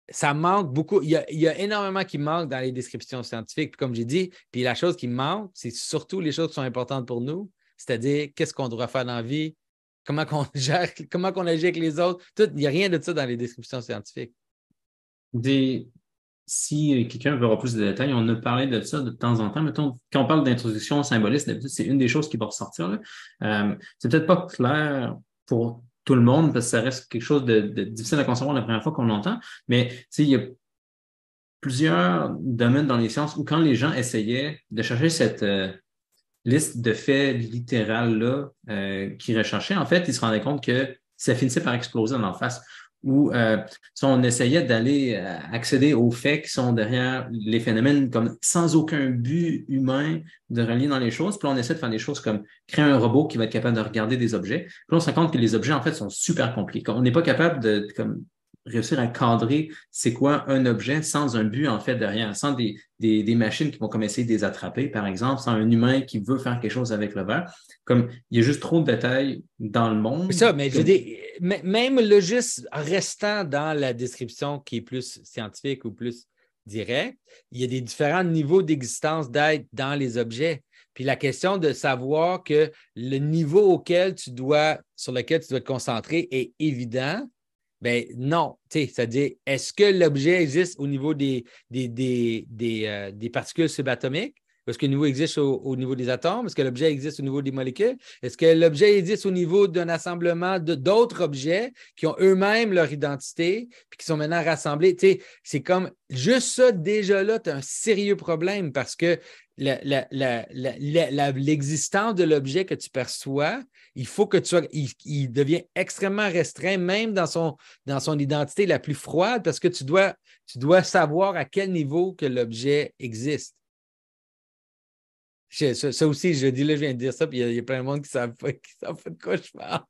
ça manque beaucoup. Il y, a, énormément qui manque dans les descriptions scientifiques. comme j'ai dit, puis la chose qui manque, c'est surtout les choses qui sont importantes pour nous, c'est-à-dire qu'est-ce qu'on doit faire dans la vie, comment on gère, comment on agit avec les autres. il n'y a rien de ça dans les descriptions scientifiques. si quelqu'un veut avoir plus de détails, on a parlé de ça de temps en temps. Mettons, quand on parle d'introduction symboliste, d'habitude, c'est une des choses qui va ressortir. Euh, c'est peut-être pas clair pour tout le monde, parce que ça reste quelque chose de, difficile à concevoir la première fois qu'on l'entend. Mais il y a plusieurs domaines dans les sciences où quand les gens essayaient de chercher cette euh, liste de faits littérales-là euh, qu'ils recherchaient, en fait, ils se rendaient compte que ça finissait par exploser en face où euh, on essayait d'aller euh, accéder aux faits qui sont derrière les phénomènes comme sans aucun but humain de relier dans les choses. Puis on essaie de faire des choses comme créer un robot qui va être capable de regarder des objets. Puis on se rend compte que les objets, en fait, sont super compliqués. On n'est pas capable de comme, réussir à cadrer c'est quoi un objet sans un but en fait derrière, sans des, des, machines qui vont comme essayer de les attraper, par exemple, sans un humain qui veut faire quelque chose avec le verre. Comme il y a juste trop de détails dans le monde. ça, mais je dis, même le juste restant dans la description qui est plus scientifique ou plus direct, il y a des différents niveaux d'existence d'être dans les objets. Puis la question de savoir que le niveau auquel tu dois, sur lequel tu dois te concentrer est évident, ben non, c'est-à-dire, est-ce que l'objet existe au niveau des, des, des, des, euh, des particules subatomiques? Est-ce que le niveau existe au, niveau des atomes? Est-ce que l'objet existe au niveau des molécules? Est-ce que l'objet existe au niveau d'un assemblement d'autres objets qui ont eux-mêmes leur identité puis qui sont maintenant rassemblés? c'est comme juste ça, déjà là, tu as un sérieux problème parce que l'existence de l'objet que tu perçois, il faut que tu sois, il, devient extrêmement restreint, même dans son, dans son identité la plus froide, parce que tu dois, tu dois savoir à quel niveau que l'objet existe. Ça, aussi, je dis là, je viens de dire ça, puis il y, a plein de monde qui ne savent, pas, savent pas de quoi je parle.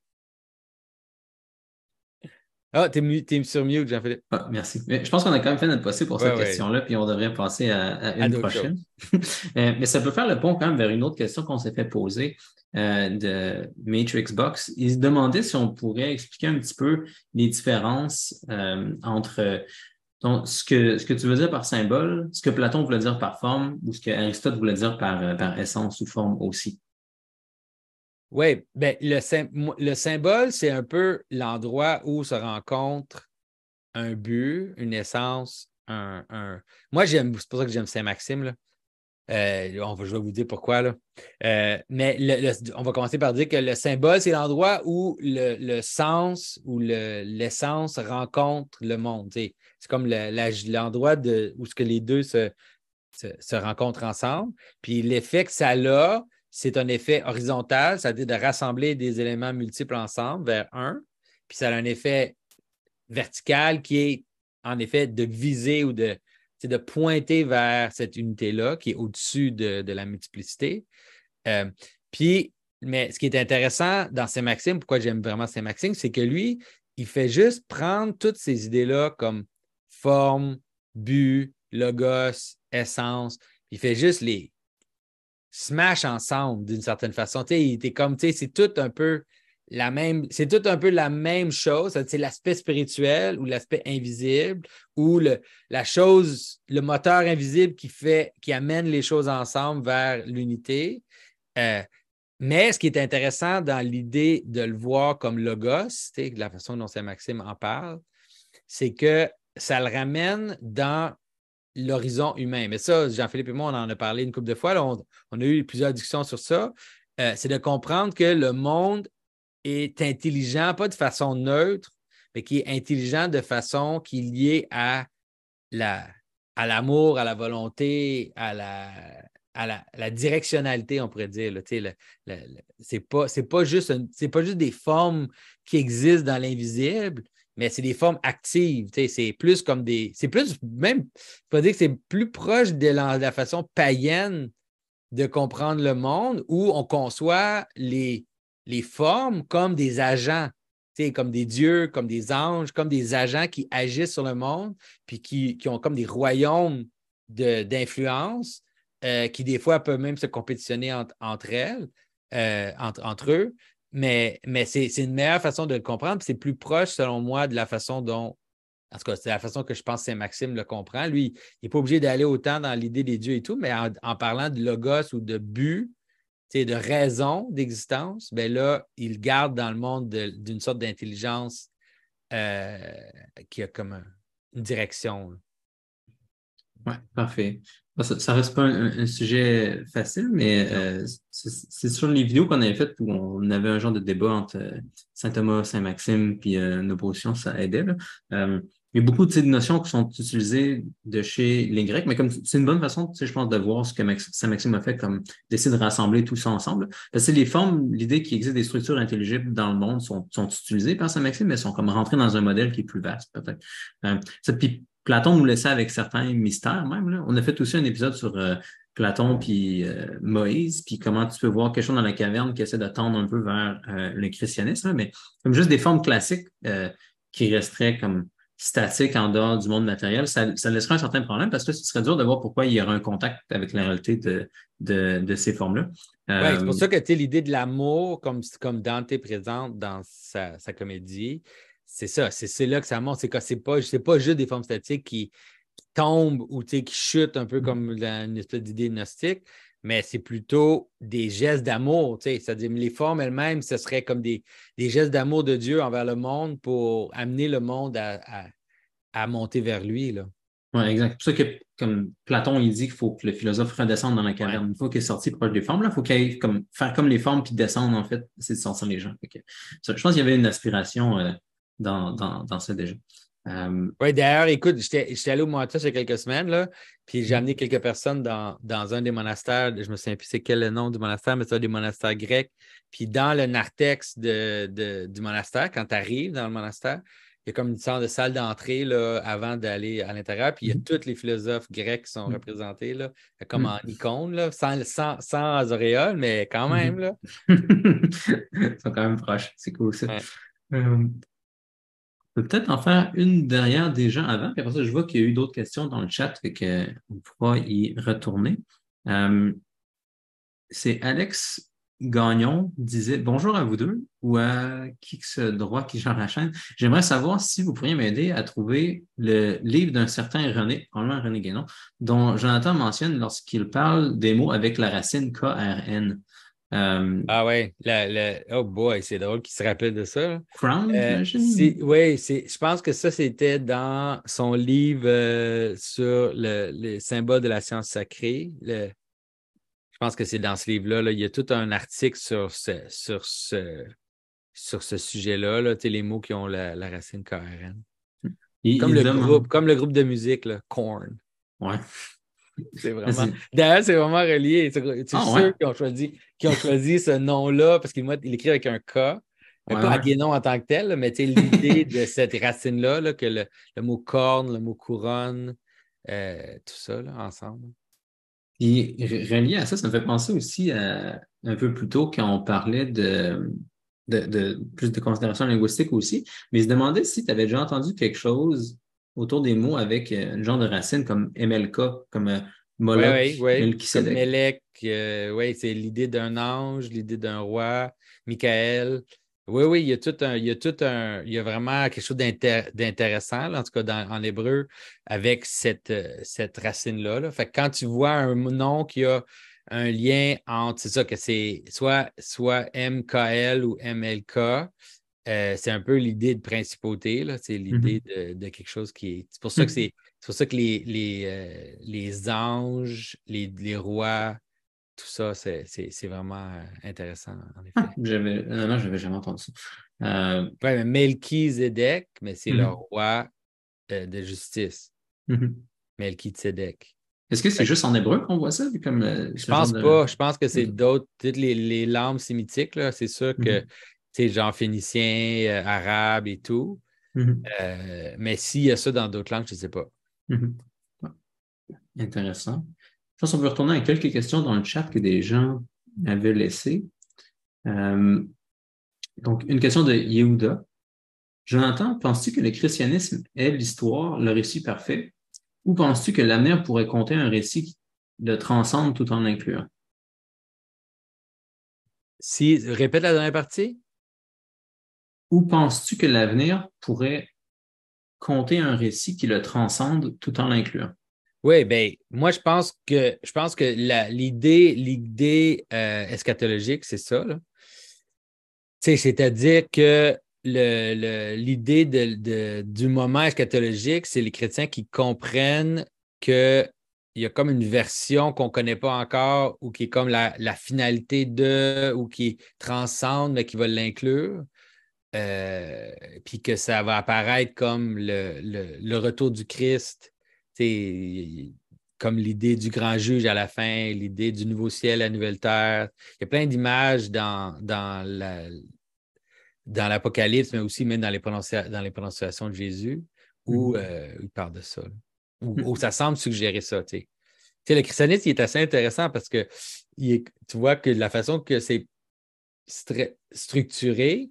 Ah, t'es, es sur mute, Jean-Philippe. Ah, merci. je pense qu'on a quand même fait notre possible pour cette question-là, puis on devrait passer à, une prochaine. Euh, mais ça peut faire le pont quand même vers une autre question qu'on s'est fait poser euh, de Matrix Box. Il se demandait si on pourrait expliquer un petit peu les différences euh, entre donc, ce que, ce que tu veux dire par symbole, ce que Platon voulait dire par forme ou ce que Aristote voulait dire par, euh, par essence ou forme aussi. Oui, ben, le, le symbole, c'est un peu l'endroit où se rencontre un but, une essence, un. un... Moi, j'aime, c'est pour ça que j'aime Saint-Maxime. Euh, on va, je vais vous dire pourquoi. Là. Euh, mais on va commencer par dire que le symbole, c'est l'endroit où le, sens ou l'essence rencontre le monde. C'est comme l'endroit où ce que les deux se, se, rencontrent ensemble. Puis l'effet que ça a, c'est un effet horizontal, c'est-à-dire de rassembler des éléments multiples ensemble vers un. Puis ça a un effet vertical qui est en effet de viser ou de, de pointer vers cette unité-là qui est au-dessus de, la multiplicité. Euh, puis, mais ce qui est intéressant dans Saint-Maxime, pourquoi j'aime vraiment Saint-Maxime, c'est que lui, il fait juste prendre toutes ces idées-là comme forme, but, logos, essence. Il fait juste les smash ensemble d'une certaine façon. Tu sais, il était comme, tu sais, c'est tout un peu la même, c'est tout un peu la même chose. C'est l'aspect spirituel ou l'aspect invisible ou le, la chose, le moteur invisible qui fait, qui amène les choses ensemble vers l'unité. Euh, mais ce qui est intéressant dans l'idée de le voir comme logos, la façon dont Saint-Maxime en parle, c'est que ça le ramène dans l'horizon humain. Mais ça, Jean-Philippe et moi, on en a parlé une couple de fois. on, a eu plusieurs discussions sur ça. Euh, c'est de comprendre que le monde est intelligent, pas de façon neutre, mais qui est intelligent de façon qui est liée à la, à l'amour, à la volonté, à la, à la, directionnalité, on pourrait dire. Ce n'est pas, pas, juste pas juste des formes qui existent dans l'invisible, mais c'est des formes actives. C'est plus comme des. C'est plus, même, je dire que c'est plus proche de la, façon païenne de comprendre le monde où on conçoit les, les formes comme des agents, comme des dieux, comme des anges, comme des agents qui agissent sur le monde, puis qui, ont comme des royaumes d'influence, euh, qui des fois peuvent même se compétitionner entre elles, euh, entre, eux. Mais, c'est une meilleure façon de le comprendre. C'est plus proche, selon moi, de la façon dont, en tout cas, c'est la façon que je pense que Saint-Maxime le comprend. Lui, il n'est pas obligé d'aller autant dans l'idée des dieux et tout, mais en, parlant de logos ou de but, de raison d'existence, ben là, il garde dans le monde d'une sorte d'intelligence euh, qui a comme une direction. Oui, parfait. Ça, ne reste pas un, sujet facile, mais euh, c'est sur les vidéos qu'on avait faites où on avait un genre de débat entre euh, Saint Thomas, Saint Maxime, puis euh, nos positions, ça aidait. il a beaucoup de notions qui sont utilisées de chez les Grecs, mais comme c'est une bonne façon, je pense, de voir ce que Saint Maxime a fait, comme d'essayer de rassembler tout ça ensemble. Parce que les formes, l'idée qu'il existe des structures intelligibles dans le monde sont, sont utilisées par Saint Maxime, mais sont comme rentrées dans un modèle qui est plus vaste, peut-être. puis Platon nous laissait avec certains mystères même. On a fait aussi un épisode sur euh, Platon puis euh, Moïse, puis comment tu peux voir quelque chose dans la caverne qui essaie de tendre un peu vers euh, le christianisme, mais comme juste des formes classiques qui resteraient comme statiques en dehors du monde matériel, ça, ça laisserait un certain problème parce que ce serait dur de voir pourquoi il y aurait un contact avec la réalité de, de, ces formes-là. C'est pour ça que l'idée de l'amour, comme, comme Dante présente dans sa, sa comédie, c'est ça, c'est là que ça monte. C'est c'est pas, pas juste des formes statiques qui, tombent ou qui chutent un peu mm. comme une espèce d'idée gnostique, mais c'est plutôt des gestes d'amour. C'est-à-dire les formes elles-mêmes, ce serait comme des, gestes d'amour de Dieu envers le monde pour amener le monde à, monter vers lui. Oui, exact. C'est pour ça que, comme Platon, il dit qu'il faut que le philosophe redescende dans la caverne. Une fois qu'il est sorti proche des formes, il faut qu'il aille comme, faire comme les formes puis descendre, en fait, c'est de sortir les gens. je pense qu'il y avait une aspiration euh, dans, dans, ça déjà. Euh, oui, d'ailleurs, écoute, j'étais allé au Moatos il y a quelques semaines, là, puis j'ai mm-hmm. amené quelques personnes dans, dans, un des monastères. Je me souviens plus c'est quel le nom du monastère, mais c'est un des monastères grecs. Puis dans le narthex de, de, du monastère, quand tu arrives dans le monastère, il y a comme une sorte de salle d'entrée avant d'aller à l'intérieur. Puis il y a mm-hmm. tous les philosophes grecs qui sont mm-hmm. représentés, là, comme en icône, là, sans, sans, sans auréole, mais quand même. Là. Ils sont quand même proches. C'est cool ça. Euh, peut peut-être en faire une derrière déjà avant, puis après ça, je vois qu'il y a eu d'autres questions dans le chat, fait qu'on pourra y retourner. Euh, c'est Alex Gagnon disait Bonjour à vous deux ou à qui que ce droit qui gère la chaîne. J'aimerais savoir si vous pourriez m'aider à trouver le livre d'un certain René, probablement René Guénon, dont Jonathan mentionne lorsqu'il parle des mots avec la racine KRN. Euh, ah ouais, oh boy, c'est drôle qu'il se rappelle de ça. Crown, euh, Oui, je pense que ça, c'était dans son livre euh, sur le, les symboles de la science sacrée. je pense que c'est dans ce livre-là. il y a tout un article sur ce, sur ce, sur ce sujet-là, là, les mots qui ont la, racine KRN. comme, le groupe, comme le groupe de musique, là, Korn. Ouais. C'est vraiment. D'ailleurs, c'est vraiment relié. C'est ah, sûr qu'ils ont choisi, ont choisi ce nom-là? Parce qu'il écrit avec un K. Ouais, pas Guénon en tant que tel, mais l'idée de cette racine-là, que le, mot corne, le mot couronne, euh, tout ça là, ensemble. Et relié à ça, ça me fait penser aussi à, un peu plus tôt quand on parlait de, de, plus de considération linguistique aussi, mais je demandais si tu avais déjà entendu quelque chose autour des mots avec euh, un genre de racine comme MLK, comme euh, Moloch, oui, oui, Melek, euh, oui, c'est l'idée d'un ange, l'idée d'un roi, Michael. Oui, oui, il y a tout un, il y a tout un, il y a vraiment quelque chose d'intéressant, en tout cas dans, en hébreu, avec cette, cette racine-là. Là. Fait que quand tu vois un nom qui a un lien entre, c'est ça, que c'est soit, soit MKL ou MLK. Euh, c'est un peu l'idée de principauté, c'est l'idée mm-hmm. de, quelque chose qui est. C'est pour ça que mm-hmm. c'est. pour ça que les, les, euh, les anges, les, les, rois, tout ça, c'est vraiment euh, intéressant, en effet. Ah, non, je n'avais jamais entendu ça. Euh... Ouais, mais Melchizedek, mais c'est le mm-hmm. roi de justice. Melchizedek. Est-ce que c'est juste en hébreu qu'on voit ça? Comme, je pense pas. Je pense que c'est d'autres, toutes les, les, langues sémitiques. C'est sûr que, -hmm. genre phénicien, euh, arabe et tout. Mm-hmm. Euh, mais s'il y a ça dans d'autres langues, je ne sais pas. Mm-hmm. Intéressant. Je pense qu'on peut retourner à quelques questions dans le chat que des gens avaient laissées. donc, une question de Yehuda. Jonathan, penses-tu que le christianisme est l'histoire, le récit parfait? Ou penses-tu que l'avenir pourrait compter un récit qui le transcende tout en l'incluant? Si, répète la dernière partie. Ou penses-tu que l'avenir pourrait compter un récit qui le transcende tout en l'incluant? Oui, bien, moi, je pense que je pense que l'idée, euh, eschatologique, c'est ça. C'est-à-dire que l'idée du moment eschatologique, c'est les chrétiens qui comprennent qu'il y a comme une version qu'on ne connaît pas encore ou qui est comme la, finalité de ou qui transcende, mais qui va l'inclure. Euh, puis que ça va apparaître comme le, retour du Christ, comme l'idée du grand juge à la fin, l'idée du nouveau ciel, la nouvelle terre. Il y a plein d'images dans, dans la, dans l'Apocalypse, mais aussi même dans les, dans les prononciations de Jésus, où mm-hmm. euh, il parle de ça. Mm-hmm. Où, ça semble suggérer ça. Le christianisme il est assez intéressant parce que tu vois que la façon que c'est structuré,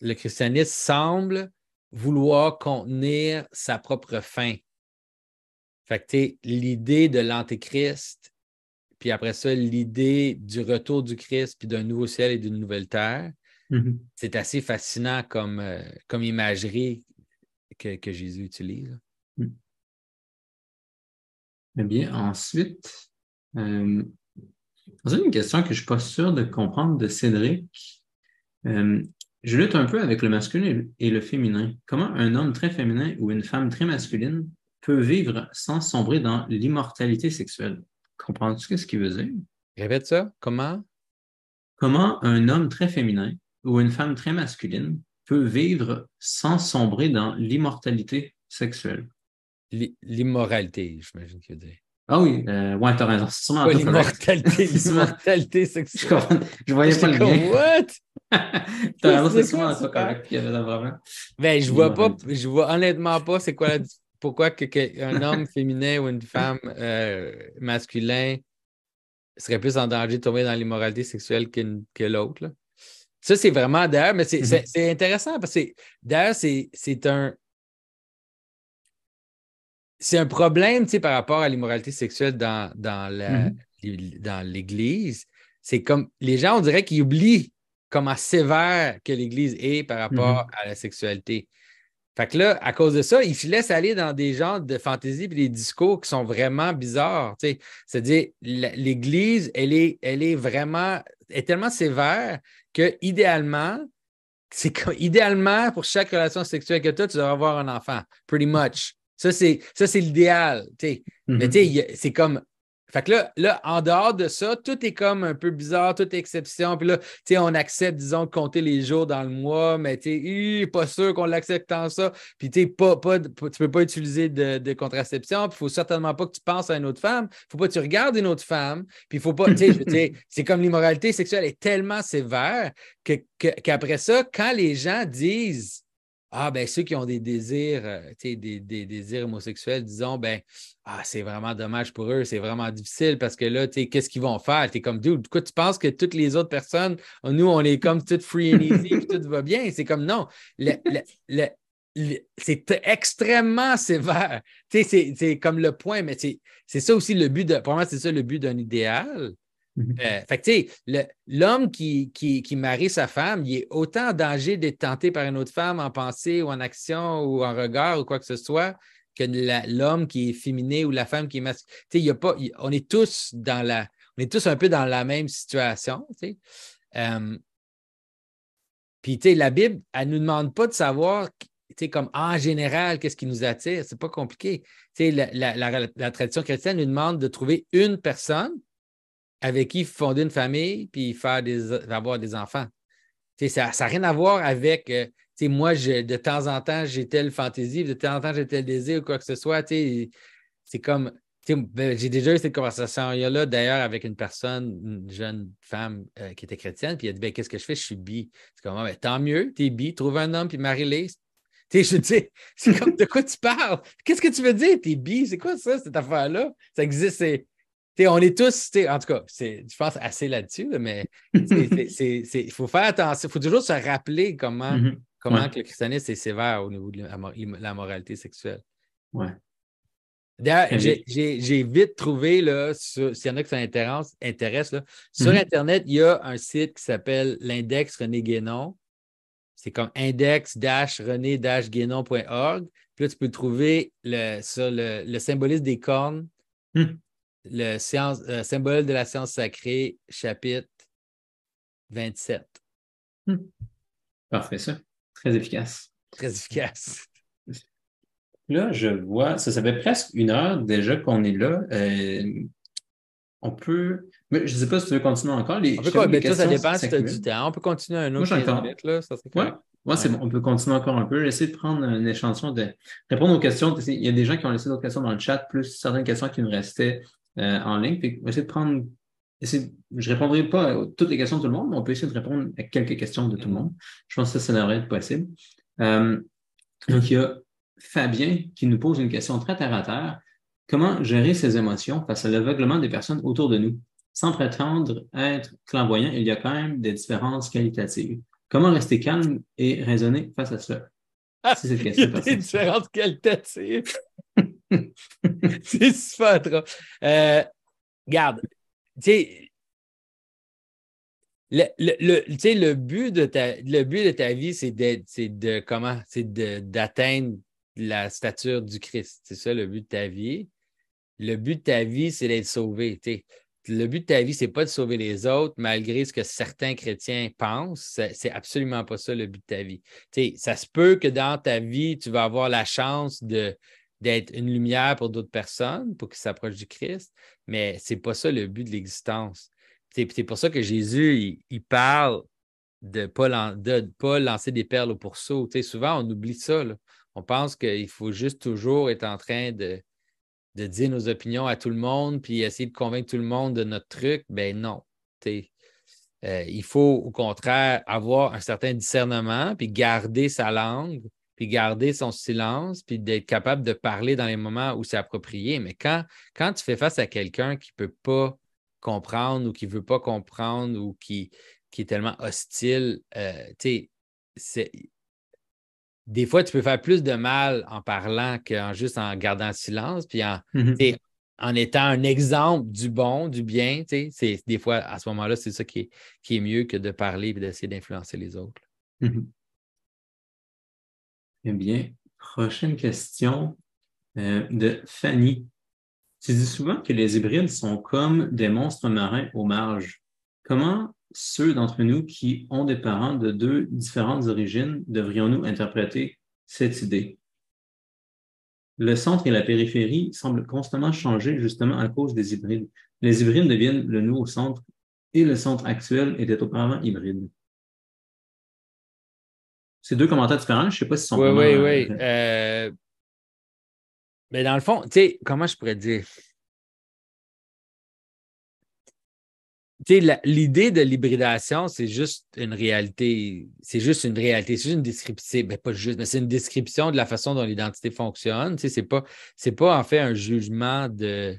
le christianisme semble vouloir contenir sa propre fin. Fait que l'idée de l'Antéchrist, puis après ça, l'idée du retour du Christ, puis d'un nouveau ciel et d'une nouvelle terre, Mm-hmm. C'est assez fascinant comme, euh, comme imagerie que, Jésus utilise. Mm. Eh bien, ensuite, euh, une question que je ne suis pas sûr de comprendre de Cédric. Euh, je lutte un peu avec le masculin et le féminin. Comment un homme très féminin ou une femme très masculine peut vivre sans sombrer dans l'immortalité sexuelle? Comprends-tu ce qu'il veut dire? Répète ça. Comment? Comment un homme très féminin ou une femme très masculine peut vivre sans sombrer dans l'immortalité sexuelle? L'immoralité, j'imagine qu'il veut dire. Ah oui, euh, ouais, t'as raison. C'est sûrement l'immortalité, l'immortalité sexuelle. Je, voyais pas le lien. What? T'as c'est correct qu'il y avait vraiment. Ben, je vois pas, je vois honnêtement pas c'est quoi la, pourquoi que, un homme féminin ou une femme euh, masculin serait plus en danger de tomber dans l'immoralité sexuelle que l'autre. Ça, c'est vraiment d'ailleurs, mais mm-hmm. c'est intéressant parce que d'ailleurs, c'est un. C'est un problème par rapport à l'immoralité sexuelle dans, dans mm-hmm. l'Église. C'est comme les gens, on dirait qu'ils oublient comment sévère que l'Église est par rapport mm-hmm. à la sexualité. Fait que là, à cause de ça, ils se laissent aller dans des genres de fantaisie et des discours qui sont vraiment bizarres. C'est-à-dire, l'Église, elle est, elle est vraiment, est tellement sévère que idéalement, c'est idéalement, pour chaque relation sexuelle que tu as, tu dois avoir un enfant. Pretty much. Ça, c'est l'idéal. Mais mm-hmm. tu sais, c'est comme Fait que là, là, en dehors de ça, tout est comme un peu bizarre, toute exception. Puis là, tu sais, on accepte, disons, de compter les jours dans le mois, mais tu sais, pas sûr qu'on l'accepte tant ça. Puis tu sais, pas, pas, tu peux pas utiliser de, contraception. Puis il faut certainement pas que tu penses à une autre femme. Il faut pas que tu regardes une autre femme. Puis il faut pas, tu sais, c'est comme l'immoralité sexuelle est tellement sévère qu'après ça, quand les gens disent ah, ben ceux qui ont des désirs, euh, des, des, désirs homosexuels, disons, ben, ah, c'est vraiment dommage pour eux, c'est vraiment difficile parce que là, tu qu'est-ce qu'ils vont faire? Tu es comme, dude, quoi, tu penses que toutes les autres personnes, nous, on est comme toutes free and easy, puis tout va bien? C'est comme, non, c'est extrêmement sévère. Tu sais, c'est comme le point, mais c'est ça aussi le but de, pour moi, c'est ça le but d'un idéal. Euh, fait tu sais, l'homme qui, qui, marie sa femme, il est autant en danger d'être tenté par une autre femme en pensée ou en action ou en regard ou quoi que ce soit que l'homme qui est féminin ou la femme qui est masculine. Tu sais, il y a pas, on est tous dans la, on est tous un peu dans la même situation, tu sais. Euh, puis, tu sais, la Bible, elle ne nous demande pas de savoir, tu sais, comme en général, qu'est-ce qui nous attire. C'est pas compliqué. Tu sais, la, tradition chrétienne nous demande de trouver une personne avec qui fonder une famille puis faire des, avoir des enfants. ça n'a rien à voir avec euh, moi, de temps en temps, j'ai telle fantaisie, de temps en temps, j'ai tel désir ou quoi que ce soit. C'est comme. Ben, j'ai déjà eu cette conversation-là, d'ailleurs, avec une personne, une jeune femme euh, qui était chrétienne, puis elle a dit ben, Qu'est-ce que je fais? Je suis bi. C'est comme ah, ben, Tant mieux, t'es bi, trouve un homme, puis marie-les. Je dis, c'est comme de quoi tu parles? Qu'est-ce que tu veux dire? T'es bi? C'est quoi ça, cette affaire-là? Ça existe, on est tous, en tout cas, je pense assez là-dessus, mais il faut faire attention, il faut toujours se rappeler comment, mm-hmm. comment le christianisme est sévère au niveau de la, moralité sexuelle. Ouais. D'ailleurs, j'ai vite trouvé, s'il y en a qui ça intéresse, sur mm-hmm. Internet, il y a un site qui s'appelle l'index René Guénon. C'est comme index-rené-guénon.org. Puis là, tu peux trouver le, sur le, symbolisme des cornes. Mm le euh, symbole de la science sacrée, chapitre 27. Hmm. Parfait, ça. Très efficace. Très efficace. Là, je vois, ça, fait presque une heure déjà qu'on est là. Euh, on peut. Mais je ne sais pas si tu veux continuer encore. Les, on peut, mais ça dépend si tu as du temps. On peut continuer un autre minutes, là. Ça ouais. ouais. c'est bon. On peut continuer encore un peu. J'essaie de prendre un échantillon de répondre aux questions. Il y a des gens qui ont laissé d'autres questions dans le chat, plus certaines questions qui nous restaient euh, en ligne. Puis, essayer de prendre. je ne répondrai pas à toutes les questions de tout le monde, mais on peut essayer de répondre à quelques questions de tout le monde. Je pense que ça, ça devrait être possible. Euh, donc, il y a Fabien qui nous pose une question très terre à terre. Comment gérer ses émotions face à l'aveuglement des personnes autour de nous? Sans prétendre être clairvoyant, il y a quand même des différences qualitatives. Comment rester calme et raisonner face à cela? Ah, c'est cette question. Il y a des différences qualitatives. c'est super trop. Euh, regarde, tu sais, le, le, le, but de ta, le but de ta vie, c'est de comment? C'est d'atteindre la stature du Christ. C'est ça le but de ta vie. Le but de ta vie, c'est d'être sauvé. Le but de ta vie, c'est pas de sauver les autres, malgré ce que certains chrétiens pensent. C'est absolument pas ça le but de ta vie. ça se peut que dans ta vie, tu vas avoir la chance de, d'être une lumière pour d'autres personnes, pour qu'ils s'approchent du Christ, mais ce n'est pas ça le but de l'existence. C'est pour ça que Jésus, il, parle de ne pas, lancer des perles au pourceau. souvent, on oublie ça. On pense qu'il faut juste toujours être en train de, de, dire nos opinions à tout le monde, puis essayer de convaincre tout le monde de notre truc. Ben non. Euh, il faut au contraire avoir un certain discernement, puis garder sa langue, puis garder son silence, puis d'être capable de parler dans les moments où c'est approprié. Mais quand, quand tu fais face à quelqu'un qui ne peut pas comprendre ou qui ne veut pas comprendre ou qui, qui est tellement hostile, euh, tu sais, des fois, tu peux faire plus de mal en parlant qu'en juste en gardant silence, puis en, mm-hmm. en étant un exemple du bon, du bien. Des fois, à ce moment-là, c'est ça qui est, qui est mieux que de parler et d'essayer d'influencer les autres. Mm-hmm. Eh bien, prochaine question euh, de Fanny. Tu dis souvent que les hybrides sont comme des monstres marins au marge. Comment ceux d'entre nous qui ont des parents de deux différentes origines devrions-nous interpréter cette idée? le centre et la périphérie semblent constamment changer justement à cause des hybrides. Les hybrides deviennent le nouveau centre et le centre actuel était auparavant hybride. C'est deux commentaires différents. Je ne sais pas si sont Oui, oui, oui. Euh, mais dans le fond, tu sais, comment je pourrais dire? l'idée de l'hybridation, c'est juste une réalité. C'est juste une réalité. C'est juste une description. Ben, pas juste, mais c'est une description de la façon dont l'identité fonctionne. Ce n'est pas, pas en fait un jugement de,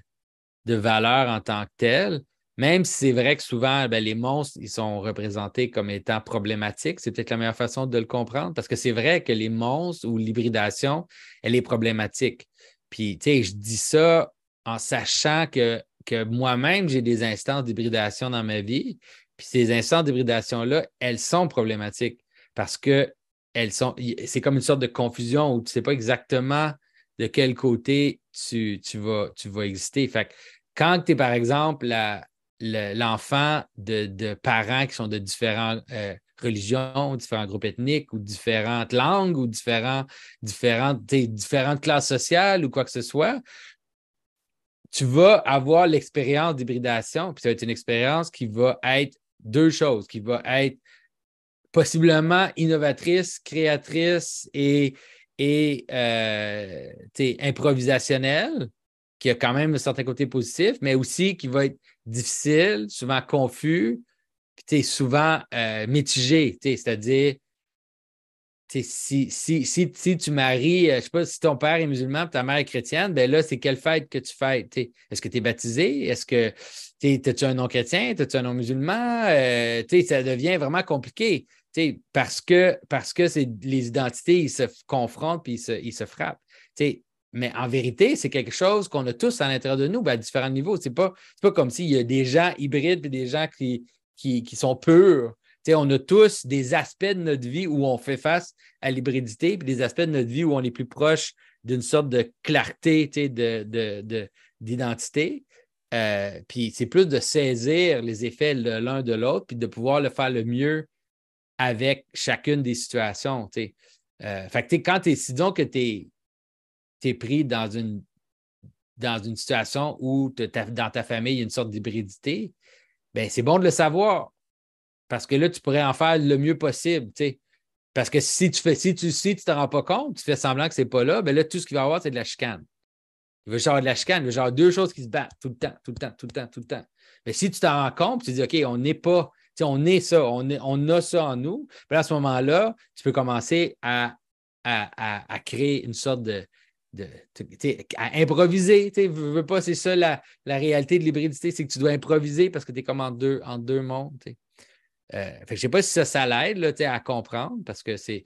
de valeur en tant que tel. Même si c'est vrai que souvent, ben, les monstres, ils sont représentés comme étant problématiques, c'est peut-être la meilleure façon de le comprendre parce que c'est vrai que les monstres ou l'hybridation, elle est problématique. Puis, tu sais, je dis ça en sachant que que moi-même, j'ai des instances d'hybridation dans ma vie. Puis ces instances d'hybridation-là, elles sont problématiques parce que elles sont. C'est comme une sorte de confusion où tu ne sais pas exactement de quel côté tu, vas, tu vas exister. Fait quand tu es, par exemple, l'enfant de, parents qui sont de différentes euh, religions, différents groupes ethniques ou différentes langues ou différents, différentes, différentes classes sociales ou quoi que ce soit, tu vas avoir l'expérience d'hybridation, puis ça va être une expérience qui va être deux choses, qui va être possiblement innovatrice, créatrice et, et euh, improvisationnelle, qui a quand même un certain côté positif, mais aussi qui va être difficile, souvent confus, puis souvent euh, mitigé, c'est-à-dire si, si, si, si, tu maries, euh, je ne sais pas, si ton père est musulman ta mère est chrétienne, ben là, c'est quelle fête que tu fêtes? Est-ce que tu es baptisé? Est-ce que tu un nom chrétien? As-tu un nom musulman? Euh, ça devient vraiment compliqué parce que, parce que les identités, ils se confrontent et ils se, ils se frappent. Mais en vérité, c'est quelque chose qu'on a tous à l'intérieur de nous ben, à différents niveaux. Ce n'est pas, pas comme s'il y a des gens hybrides et des gens qui, qui, qui sont purs on a tous des aspects de notre vie où on fait face à l'hybridité, puis des aspects de notre vie où on est plus proche d'une sorte de clarté d'identité. Euh, puis c'est plus de saisir les effets de l'un de l'autre, puis de pouvoir le faire le mieux avec chacune des situations. Euh, fait que quand tu es, si donc que tu es, pris dans une, dans une situation où dans ta famille, il y a une sorte d'hybridité, ben c'est bon de le savoir parce que là, tu pourrais en faire le mieux possible. Parce que si tu fais, si tu si tu te rends pas compte, tu fais semblant que ce n'est pas là, bien là, tout ce qu'il va y avoir, c'est de la chicane. Il veut avoir de la chicane, il veut genre deux choses qui se battent tout le temps, tout le temps, tout le temps, tout le temps. Mais si tu t'en rends compte, tu dis OK, on n'est pas, on est ça, on, est, on a ça en nous. Puis à ce moment-là, tu peux commencer à, à, créer une sorte de, à improviser. Tu veux, pas, c'est ça la, réalité de l'hybridité, c'est que tu dois improviser parce que tu es comme en deux, en deux mondes. Euh, je ne sais pas si ça, ça l'aide à comprendre parce que c'est.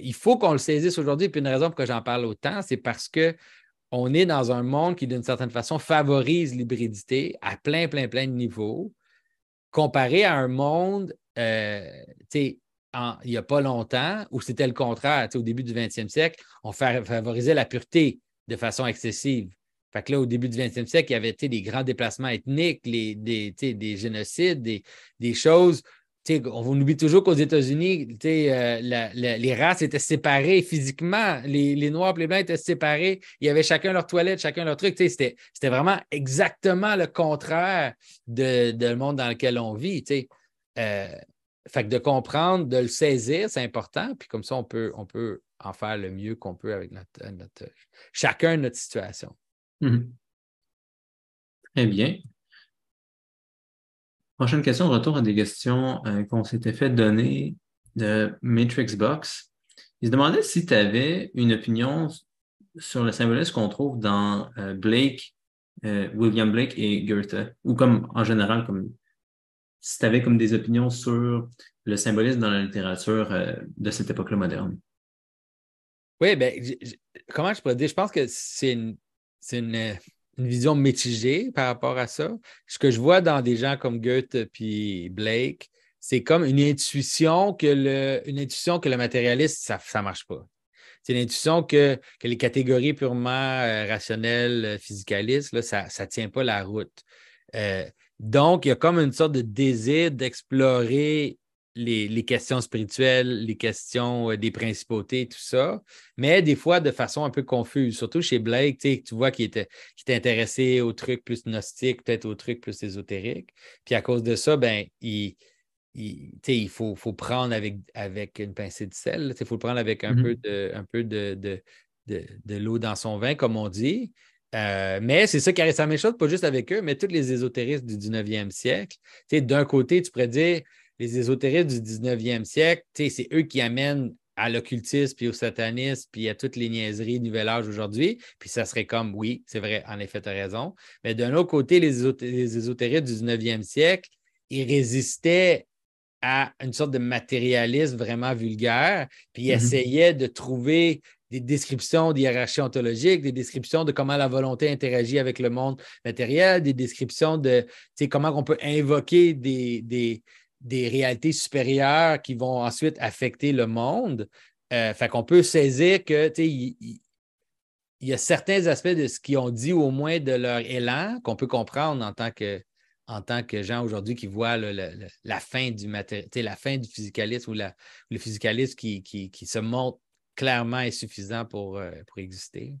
il faut qu'on le saisisse aujourd'hui. Puis une raison pour que j'en parle autant, c'est parce qu'on est dans un monde qui, d'une certaine façon, favorise l'hybridité à plein, plein, plein de niveaux, comparé à un monde, euh, il n'y a pas longtemps, où c'était le contraire. Au début du 20e siècle, on favorisait la pureté de façon excessive. Fait que là, au début du 20e siècle, il y avait des grands déplacements ethniques, des, des, génocides, des, des choses on oublie toujours qu'aux États-Unis, euh, les races étaient séparées physiquement. Les, Noirs et les Blancs étaient séparés. Il y avait chacun leur toilette, chacun leur truc. C'était vraiment exactement le contraire de, monde dans lequel on vit. Euh, fait que de comprendre, de le saisir, c'est important. Puis comme ça, on peut, on peut en faire le mieux qu'on peut avec notre, notre, chacun notre situation. Mm-hmm. Très bien. Prochaine question, retour à des questions euh, qu'on s'était fait donner de Matrix Box. Il se demandait si tu avais une opinion sur le symbolisme qu'on trouve dans euh, Blake, euh, William Blake et Goethe, ou comme en général, comme si tu avais comme des opinions sur le symbolisme dans la littérature de cette époque-là moderne? Oui, ben, comment je pourrais dire? Je pense que c'est une, une, une vision mitigée par rapport à ça. Ce que je vois dans des gens comme Goethe et Blake, c'est comme une intuition que le, une intuition que le matérialiste, ça ne marche pas. C'est une intuition que, les catégories purement euh, rationnelles, euh, physicalistes, là, ça ne tient pas la route. Euh, donc, il y a comme une sorte de désir d'explorer les, questions spirituelles, les questions euh, des principautés, tout ça, mais des fois de façon un peu confuse. Surtout chez Blake, tu vois qu'il était, était intéressé aux trucs plus gnostiques, peut-être aux trucs plus ésotériques. Puis à cause de ça, ben, il, il, faut, faut, prendre avec, avec une pincée de sel. Il faut prendre avec un mm-hmm. peu de, un peu de, de, l'eau dans son vin, comme on dit. Euh, mais c'est ça qui arrive. Ça chose, pas juste avec eux, mais tous les ésotéristes du 19e siècle. D'un côté, tu pourrais dire les ésotéristes du 19e siècle, c'est eux qui amènent à l'occultisme, puis au satanisme, puis à toutes les niaiseries du Nouvel Âge aujourd'hui. Puis ça serait comme, oui, c'est vrai, en effet, tu as raison. Mais d'un autre côté, les, ésotéristes du 19e siècle, ils résistaient à une sorte de matérialisme vraiment vulgaire, puis ils mm-hmm. essayaient de trouver des descriptions d'hierarchie ontologique, des descriptions de comment la volonté interagit avec le monde matériel, des descriptions de comment on peut invoquer des, réalités supérieures qui vont ensuite affecter le monde. Euh, fait qu'on peut saisir que il, y a certains aspects de ce qu'ils ont dit, au moins de leur élan, qu'on peut comprendre en tant que, gens aujourd'hui qui voient la fin du la fin du physicalisme ou le physicalisme qui, qui, qui se montre clairement insuffisant pour, euh, pour exister.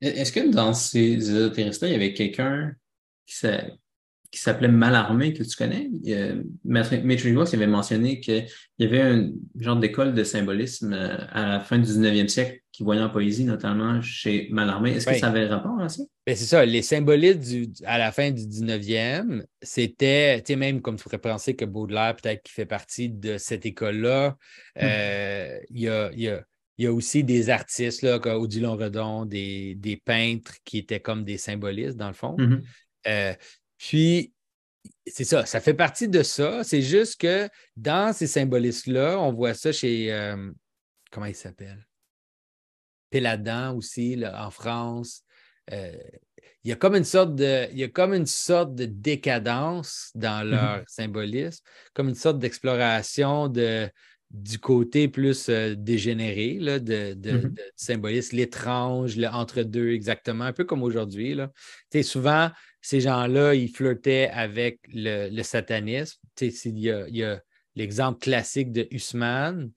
Est-ce que dans ces ésotéristes-là, il y avait quelqu'un qui s'appelait Malarmé, que tu connais? Maître Vox avait mentionné qu'il y avait un genre d'école de symbolisme euh, à la fin du 19e siècle qui voyait en poésie, notamment chez Malarmé. Est-ce que ça avait rapport à ça? Ben, c'est ça. Les symbolistes à la fin du 19e, c'était, tu sais, même comme tu pourrais penser que Baudelaire, peut-être, qui fait partie de cette école-là, hmm. euh, il y a il y a aussi des artistes, là, comme Odilon Redon, des, des, peintres qui étaient comme des symbolistes, dans le fond. Mm-hmm. Euh, puis, c'est ça, ça fait partie de ça. C'est juste que dans ces symbolistes-là, on voit ça chez, euh, comment il s'appelle? Péladan aussi, là, en France. Euh, il y a comme une sorte de, il y a comme une sorte de décadence dans mm-hmm. leur symbolisme, comme une sorte d'exploration de, du côté plus euh, dégénéré là, de, de, mm-hmm. symbolisme, l'étrange, l'entre-deux, exactement, un peu comme aujourd'hui. Souvent, ces gens-là, ils flirtaient avec le, satanisme. Il y a, l'exemple classique de Husman,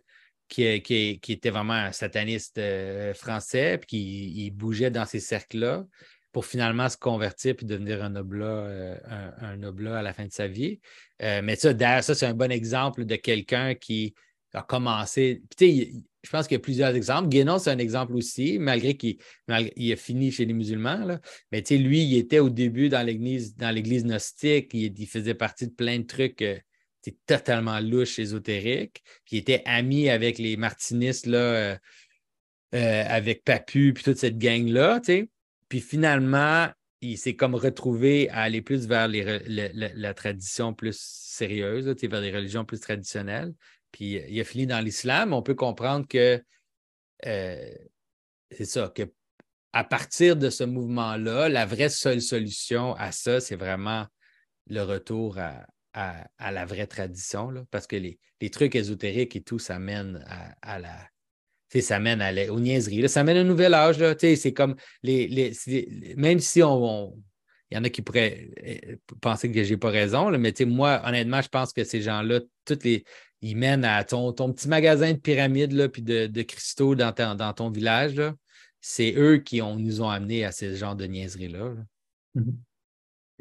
qui, qui, était vraiment un sataniste euh, français, puis qui il bougeait dans ces cercles-là pour finalement se convertir puis devenir un oblat, euh, un, un, à la fin de sa vie. mais ça, derrière ça, c'est un bon exemple de quelqu'un qui a commencé. je pense qu'il y a plusieurs exemples. Guénon, c'est un exemple aussi, malgré qu'il a fini chez les musulmans. Mais lui, il était au début dans l'Église, dans l'Église gnostique, il, faisait partie de plein de trucs euh, totalement louches, ésotériques. Il était ami avec les martinistes, là, euh, euh, avec Papu, puis toute cette gang-là. Puis finalement, il s'est comme retrouvé à aller plus vers la, tradition plus sérieuse, vers des religions plus traditionnelles. Puis euh, il a fini dans l'islam, on peut comprendre que euh, c'est ça, que à partir de ce mouvement-là, la vraie seule solution à ça, c'est vraiment le retour à, la vraie tradition, parce que les, trucs ésotériques et tout, ça mène à, la. Ça mène à aux niaiseries. Ça mène à un nouvel âge. C'est comme les, même si on, il y en a qui pourraient euh, penser que je n'ai pas raison, mais moi, honnêtement, je pense que ces gens-là, toutes les, ils mènent à ton, ton petit magasin de pyramides là, puis de, de cristaux dans, dans ton village. C'est eux qui ont, nous ont amenés à ce genre de niaiseries-là. Mm-hmm.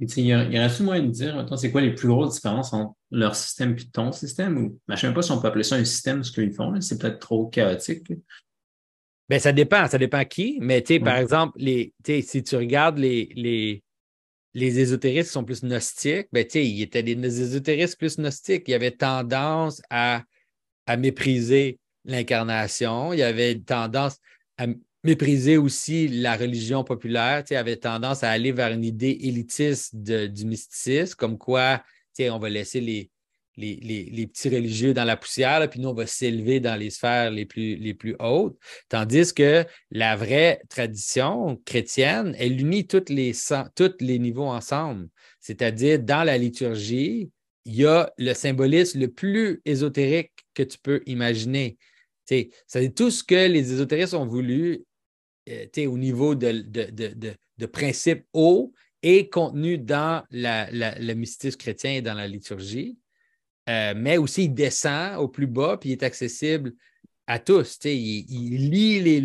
Il y, aurait-il moyen de dire, c'est quoi les plus grosses différences entre leur système et ton système? Ou, ben, je ne sais même pas si on peut appeler ça un système, ce qu'ils font. C'est peut-être trop chaotique. Ben, ça dépend, ça dépend qui. Mais par exemple, les, si tu regardes les, les, les ésotéristes sont plus gnostiques, ben, il étaient des, ésotéristes plus gnostiques. Il y avait tendance à, à mépriser l'incarnation. Il y avait tendance à mépriser aussi la religion populaire. Il avait tendance à aller vers une idée élitiste du mysticisme, comme quoi on va laisser les, les, petits religieux dans la poussière, puis nous, on va s'élever dans les sphères les plus, hautes. Tandis que la vraie tradition chrétienne, elle unit tous les niveaux ensemble. C'est-à-dire, dans la liturgie, il y a le symbolisme le plus ésotérique que tu peux imaginer. C'est tout ce que les ésotéristes ont voulu euh, au niveau de, principes hauts et contenu dans le mystisme chrétien et dans la liturgie. Euh, mais aussi il descend au plus bas, puis il est accessible à tous. Il, il, lie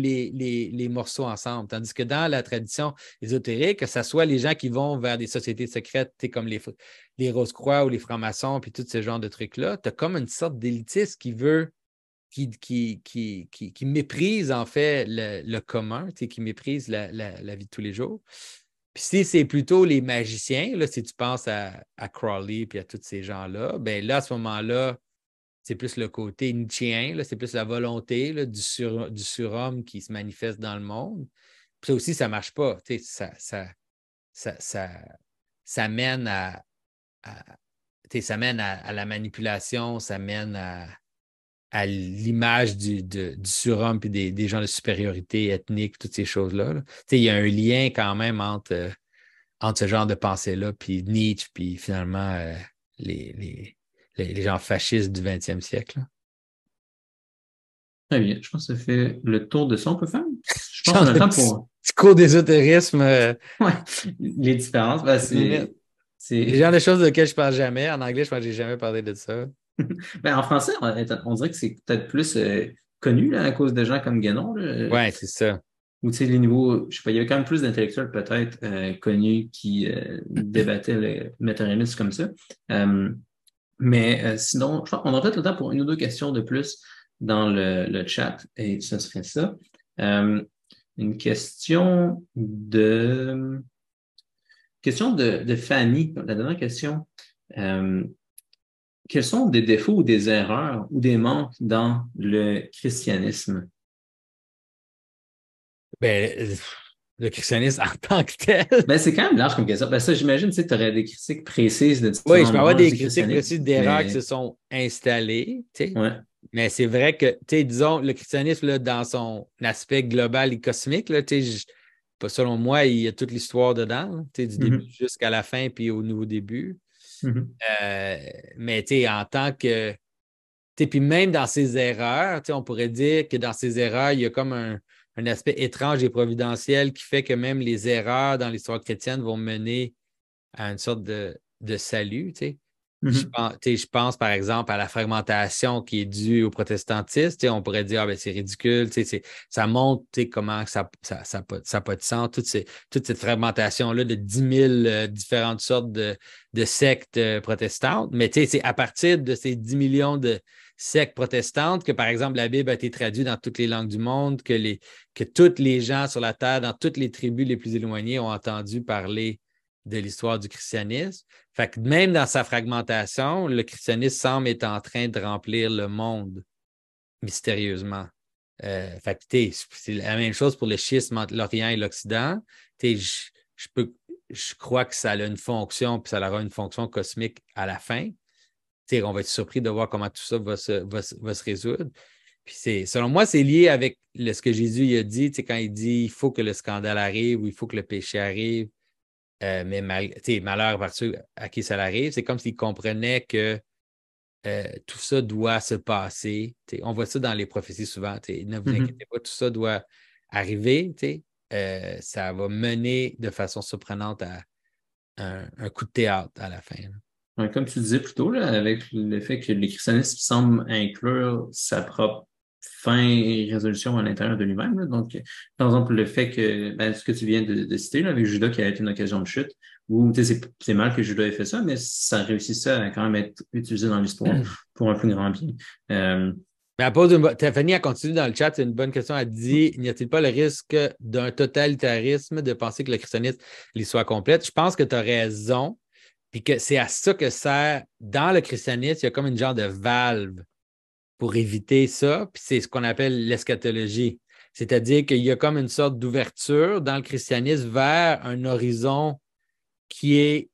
les, morceaux ensemble. Tandis que dans la tradition ésotérique, que ce soit les gens qui vont vers des sociétés secrètes comme les, les Rose-Croix ou les francs-maçons, puis tout ce genre de trucs-là, tu as comme une sorte d'élitiste qui veut, qui, méprise en fait le, commun, qui méprise la, la, vie de tous les jours. Puis si c'est plutôt les magiciens, là, si tu penses à, à puis à tous ces gens-là, ben là, à ce moment-là, c'est plus le côté Nietzschéen, c'est plus la volonté du, du surhomme qui se manifeste dans le monde. Puis ça aussi, ça ne marche pas. Ça, ça, ça, ça, mène à, ça mène à, la manipulation, ça mène à, à l'image du, du, surhomme et des, des, gens de supériorité ethnique, toutes ces choses-là. Il y a un lien quand même entre, entre ce genre de pensée-là, puis Nietzsche, puis finalement euh, les, les, gens fascistes du 20e siècle. Très bien. Je pense que ça fait le tour de ça. On peut faire? Je pense qu'on a le temps pour. Petit cours d'ésotérisme. Euh, oui, les différences. Ben, c'est. Les genres de choses auxquelles je ne parle jamais. En anglais, je pense que je n'ai jamais parlé de ça. ben, en français, on, dirait que c'est peut-être plus euh, connu là, à cause de gens comme Guénon. Oui, c'est ça. Ou tu sais, les niveaux, je sais pas, il y avait quand même plus d'intellectuels peut-être euh, connus qui débattaient le matérialisme comme ça. mais sinon, je crois qu'on aurait peut-être le temps pour une ou deux questions de plus dans le, le chat et ce serait ça. une question de Question de, Fanny, la dernière question. Quels sont des défauts ou des erreurs ou des manques dans le christianisme? Ben, le christianisme en tant que tel. Ben, c'est quand même large comme question. Ben, ça, j'imagine, tu aurais des critiques précises de Oui, je peux avoir des critiques précises d'erreurs qui se sont installées. Mais c'est vrai que, disons, le christianisme, dans son aspect global et cosmique, là, selon moi, il y a toute l'histoire dedans, du mm-hmm. début jusqu'à la fin, puis au nouveau début. Mm-hmm. Euh, mais en tant que. Puis même dans ses erreurs, on pourrait dire que dans ses erreurs, il y a comme un, aspect étrange et providentiel qui fait que même les erreurs dans l'histoire chrétienne vont mener à une sorte de, de salut. Mm-hmm. je, pense, par exemple à la fragmentation qui est due au protestantisme. On pourrait dire ah, ben, c'est ridicule, ça montre comment ça n'a ça, pas, de sens, toute, toute cette fragmentation-là de 10 000 euh, différentes sortes de, sectes euh, protestantes. Mais c'est à partir de ces 10 millions de sectes protestantes que, par exemple, la Bible a été traduite dans toutes les langues du monde, que, les, que tous les gens sur la terre, dans toutes les tribus les plus éloignées, ont entendu parler de l'histoire du christianisme. Fait même dans sa fragmentation, le christianisme semble être en train de remplir le monde mystérieusement. Euh, c'est la même chose pour le schisme entre l'Orient et l'Occident. Je, crois que ça a une fonction, puis ça aura une fonction cosmique à la fin. on va être surpris de voir comment tout ça va se, va, se résoudre. Selon moi, c'est lié avec ce que Jésus a dit, quand il dit il faut que le scandale arrive ou il faut que le péché arrive euh, mais malheur par ceux à qui ça arrive, c'est comme s'il comprenait que euh, tout ça doit se passer. on voit ça dans les prophéties souvent. Ne vous mm-hmm. inquiétez pas, tout ça doit arriver. Euh, ça va mener de façon surprenante à un, coup de théâtre à la fin. comme tu disais plus tôt, avec le fait que le christianisme semble inclure sa propre fin et résolution à l'intérieur de lui-même. Donc, par exemple, le fait que ben, ce que tu viens de, citer là, avec Judas qui a été une occasion de chute, où c'est mal que Judas ait fait ça, mais ça réussit ça à quand même être utilisé dans l'histoire pour un plus grand bien. Euh, mais à. Fanny a continué dans le chat, c'est une bonne question. Elle dit N'y a-t-il pas le risque d'un totalitarisme de penser que le christianisme soit complète? Je pense que tu as raison, puis que c'est à ça que sert dans le christianisme, il y a comme une genre de valve pour éviter ça. Puis c'est ce qu'on appelle l'eschatologie. C'est-à-dire qu'il y a comme une sorte d'ouverture dans le christianisme vers un horizon qui est,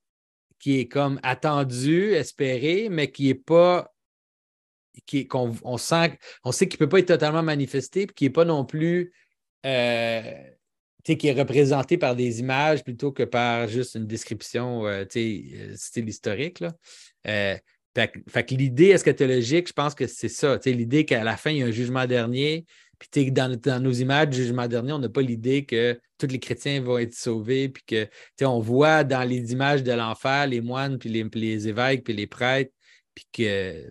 qui est comme attendu, espéré, mais qui n'est pas. Qui, qu'on, on, sent, sait qu'il ne peut pas être totalement manifesté, puis qui n'est pas non plus. Euh, qui est représenté par des images plutôt que par juste une description euh, euh style historique. Là. Euh, fait, que l'idée eschatologique, je pense que c'est ça. L'idée qu'à la fin, il y a un jugement dernier. Puis dans, dans nos images du jugement dernier, on n'a pas l'idée que tous les chrétiens vont être sauvés. Puis que on voit dans les images de l'enfer les moines, puis les, les évêques, puis les prêtres Puis que,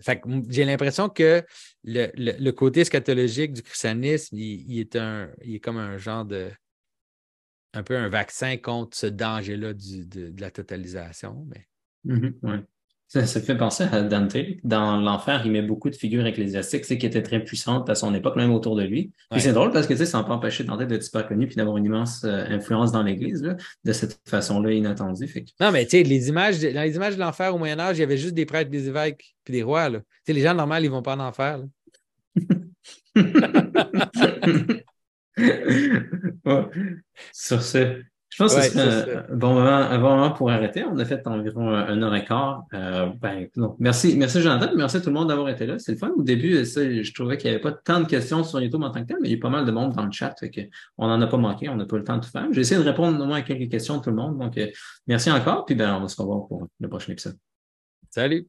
j'ai l'impression que le, côté scatologique du christianisme, il, est un, il est comme un genre de. un peu un vaccin contre ce danger-là de, la totalisation. Mais... Mm-hmm, ça, fait penser à Dante. Dans l'enfer, il met beaucoup de figures ecclésiastiques qui étaient très puissantes à son époque, même autour de lui. Et c'est drôle parce que ça n'a pas empêché Dante d'être super connu puis d'avoir une immense euh, influence dans l'Église de cette façon-là inattendue. Non, mais tu sais, les images, dans les images de l'enfer au Moyen-Âge, il y avait juste des prêtres, des évêques puis des rois. Les gens normaux, ils ne vont pas en enfer. Sur ce, je pense que c'est un, bon moment, un bon moment pour arrêter. On a fait environ un, heure et quart. Euh, ben, merci, merci Jonathan, merci à tout le monde d'avoir été là. C'est le fun. Au début, ça, je trouvais qu'il n'y avait pas tant de questions sur YouTube en tant que tel, mais il y a pas mal de monde dans le chat. Fait que on n'en a pas manqué, on n'a pas le temps de tout faire. J'ai essayé de répondre au moins à quelques questions de tout le monde. Donc, euh, merci encore. Puis ben, on va se revoir pour le prochain épisode. Salut!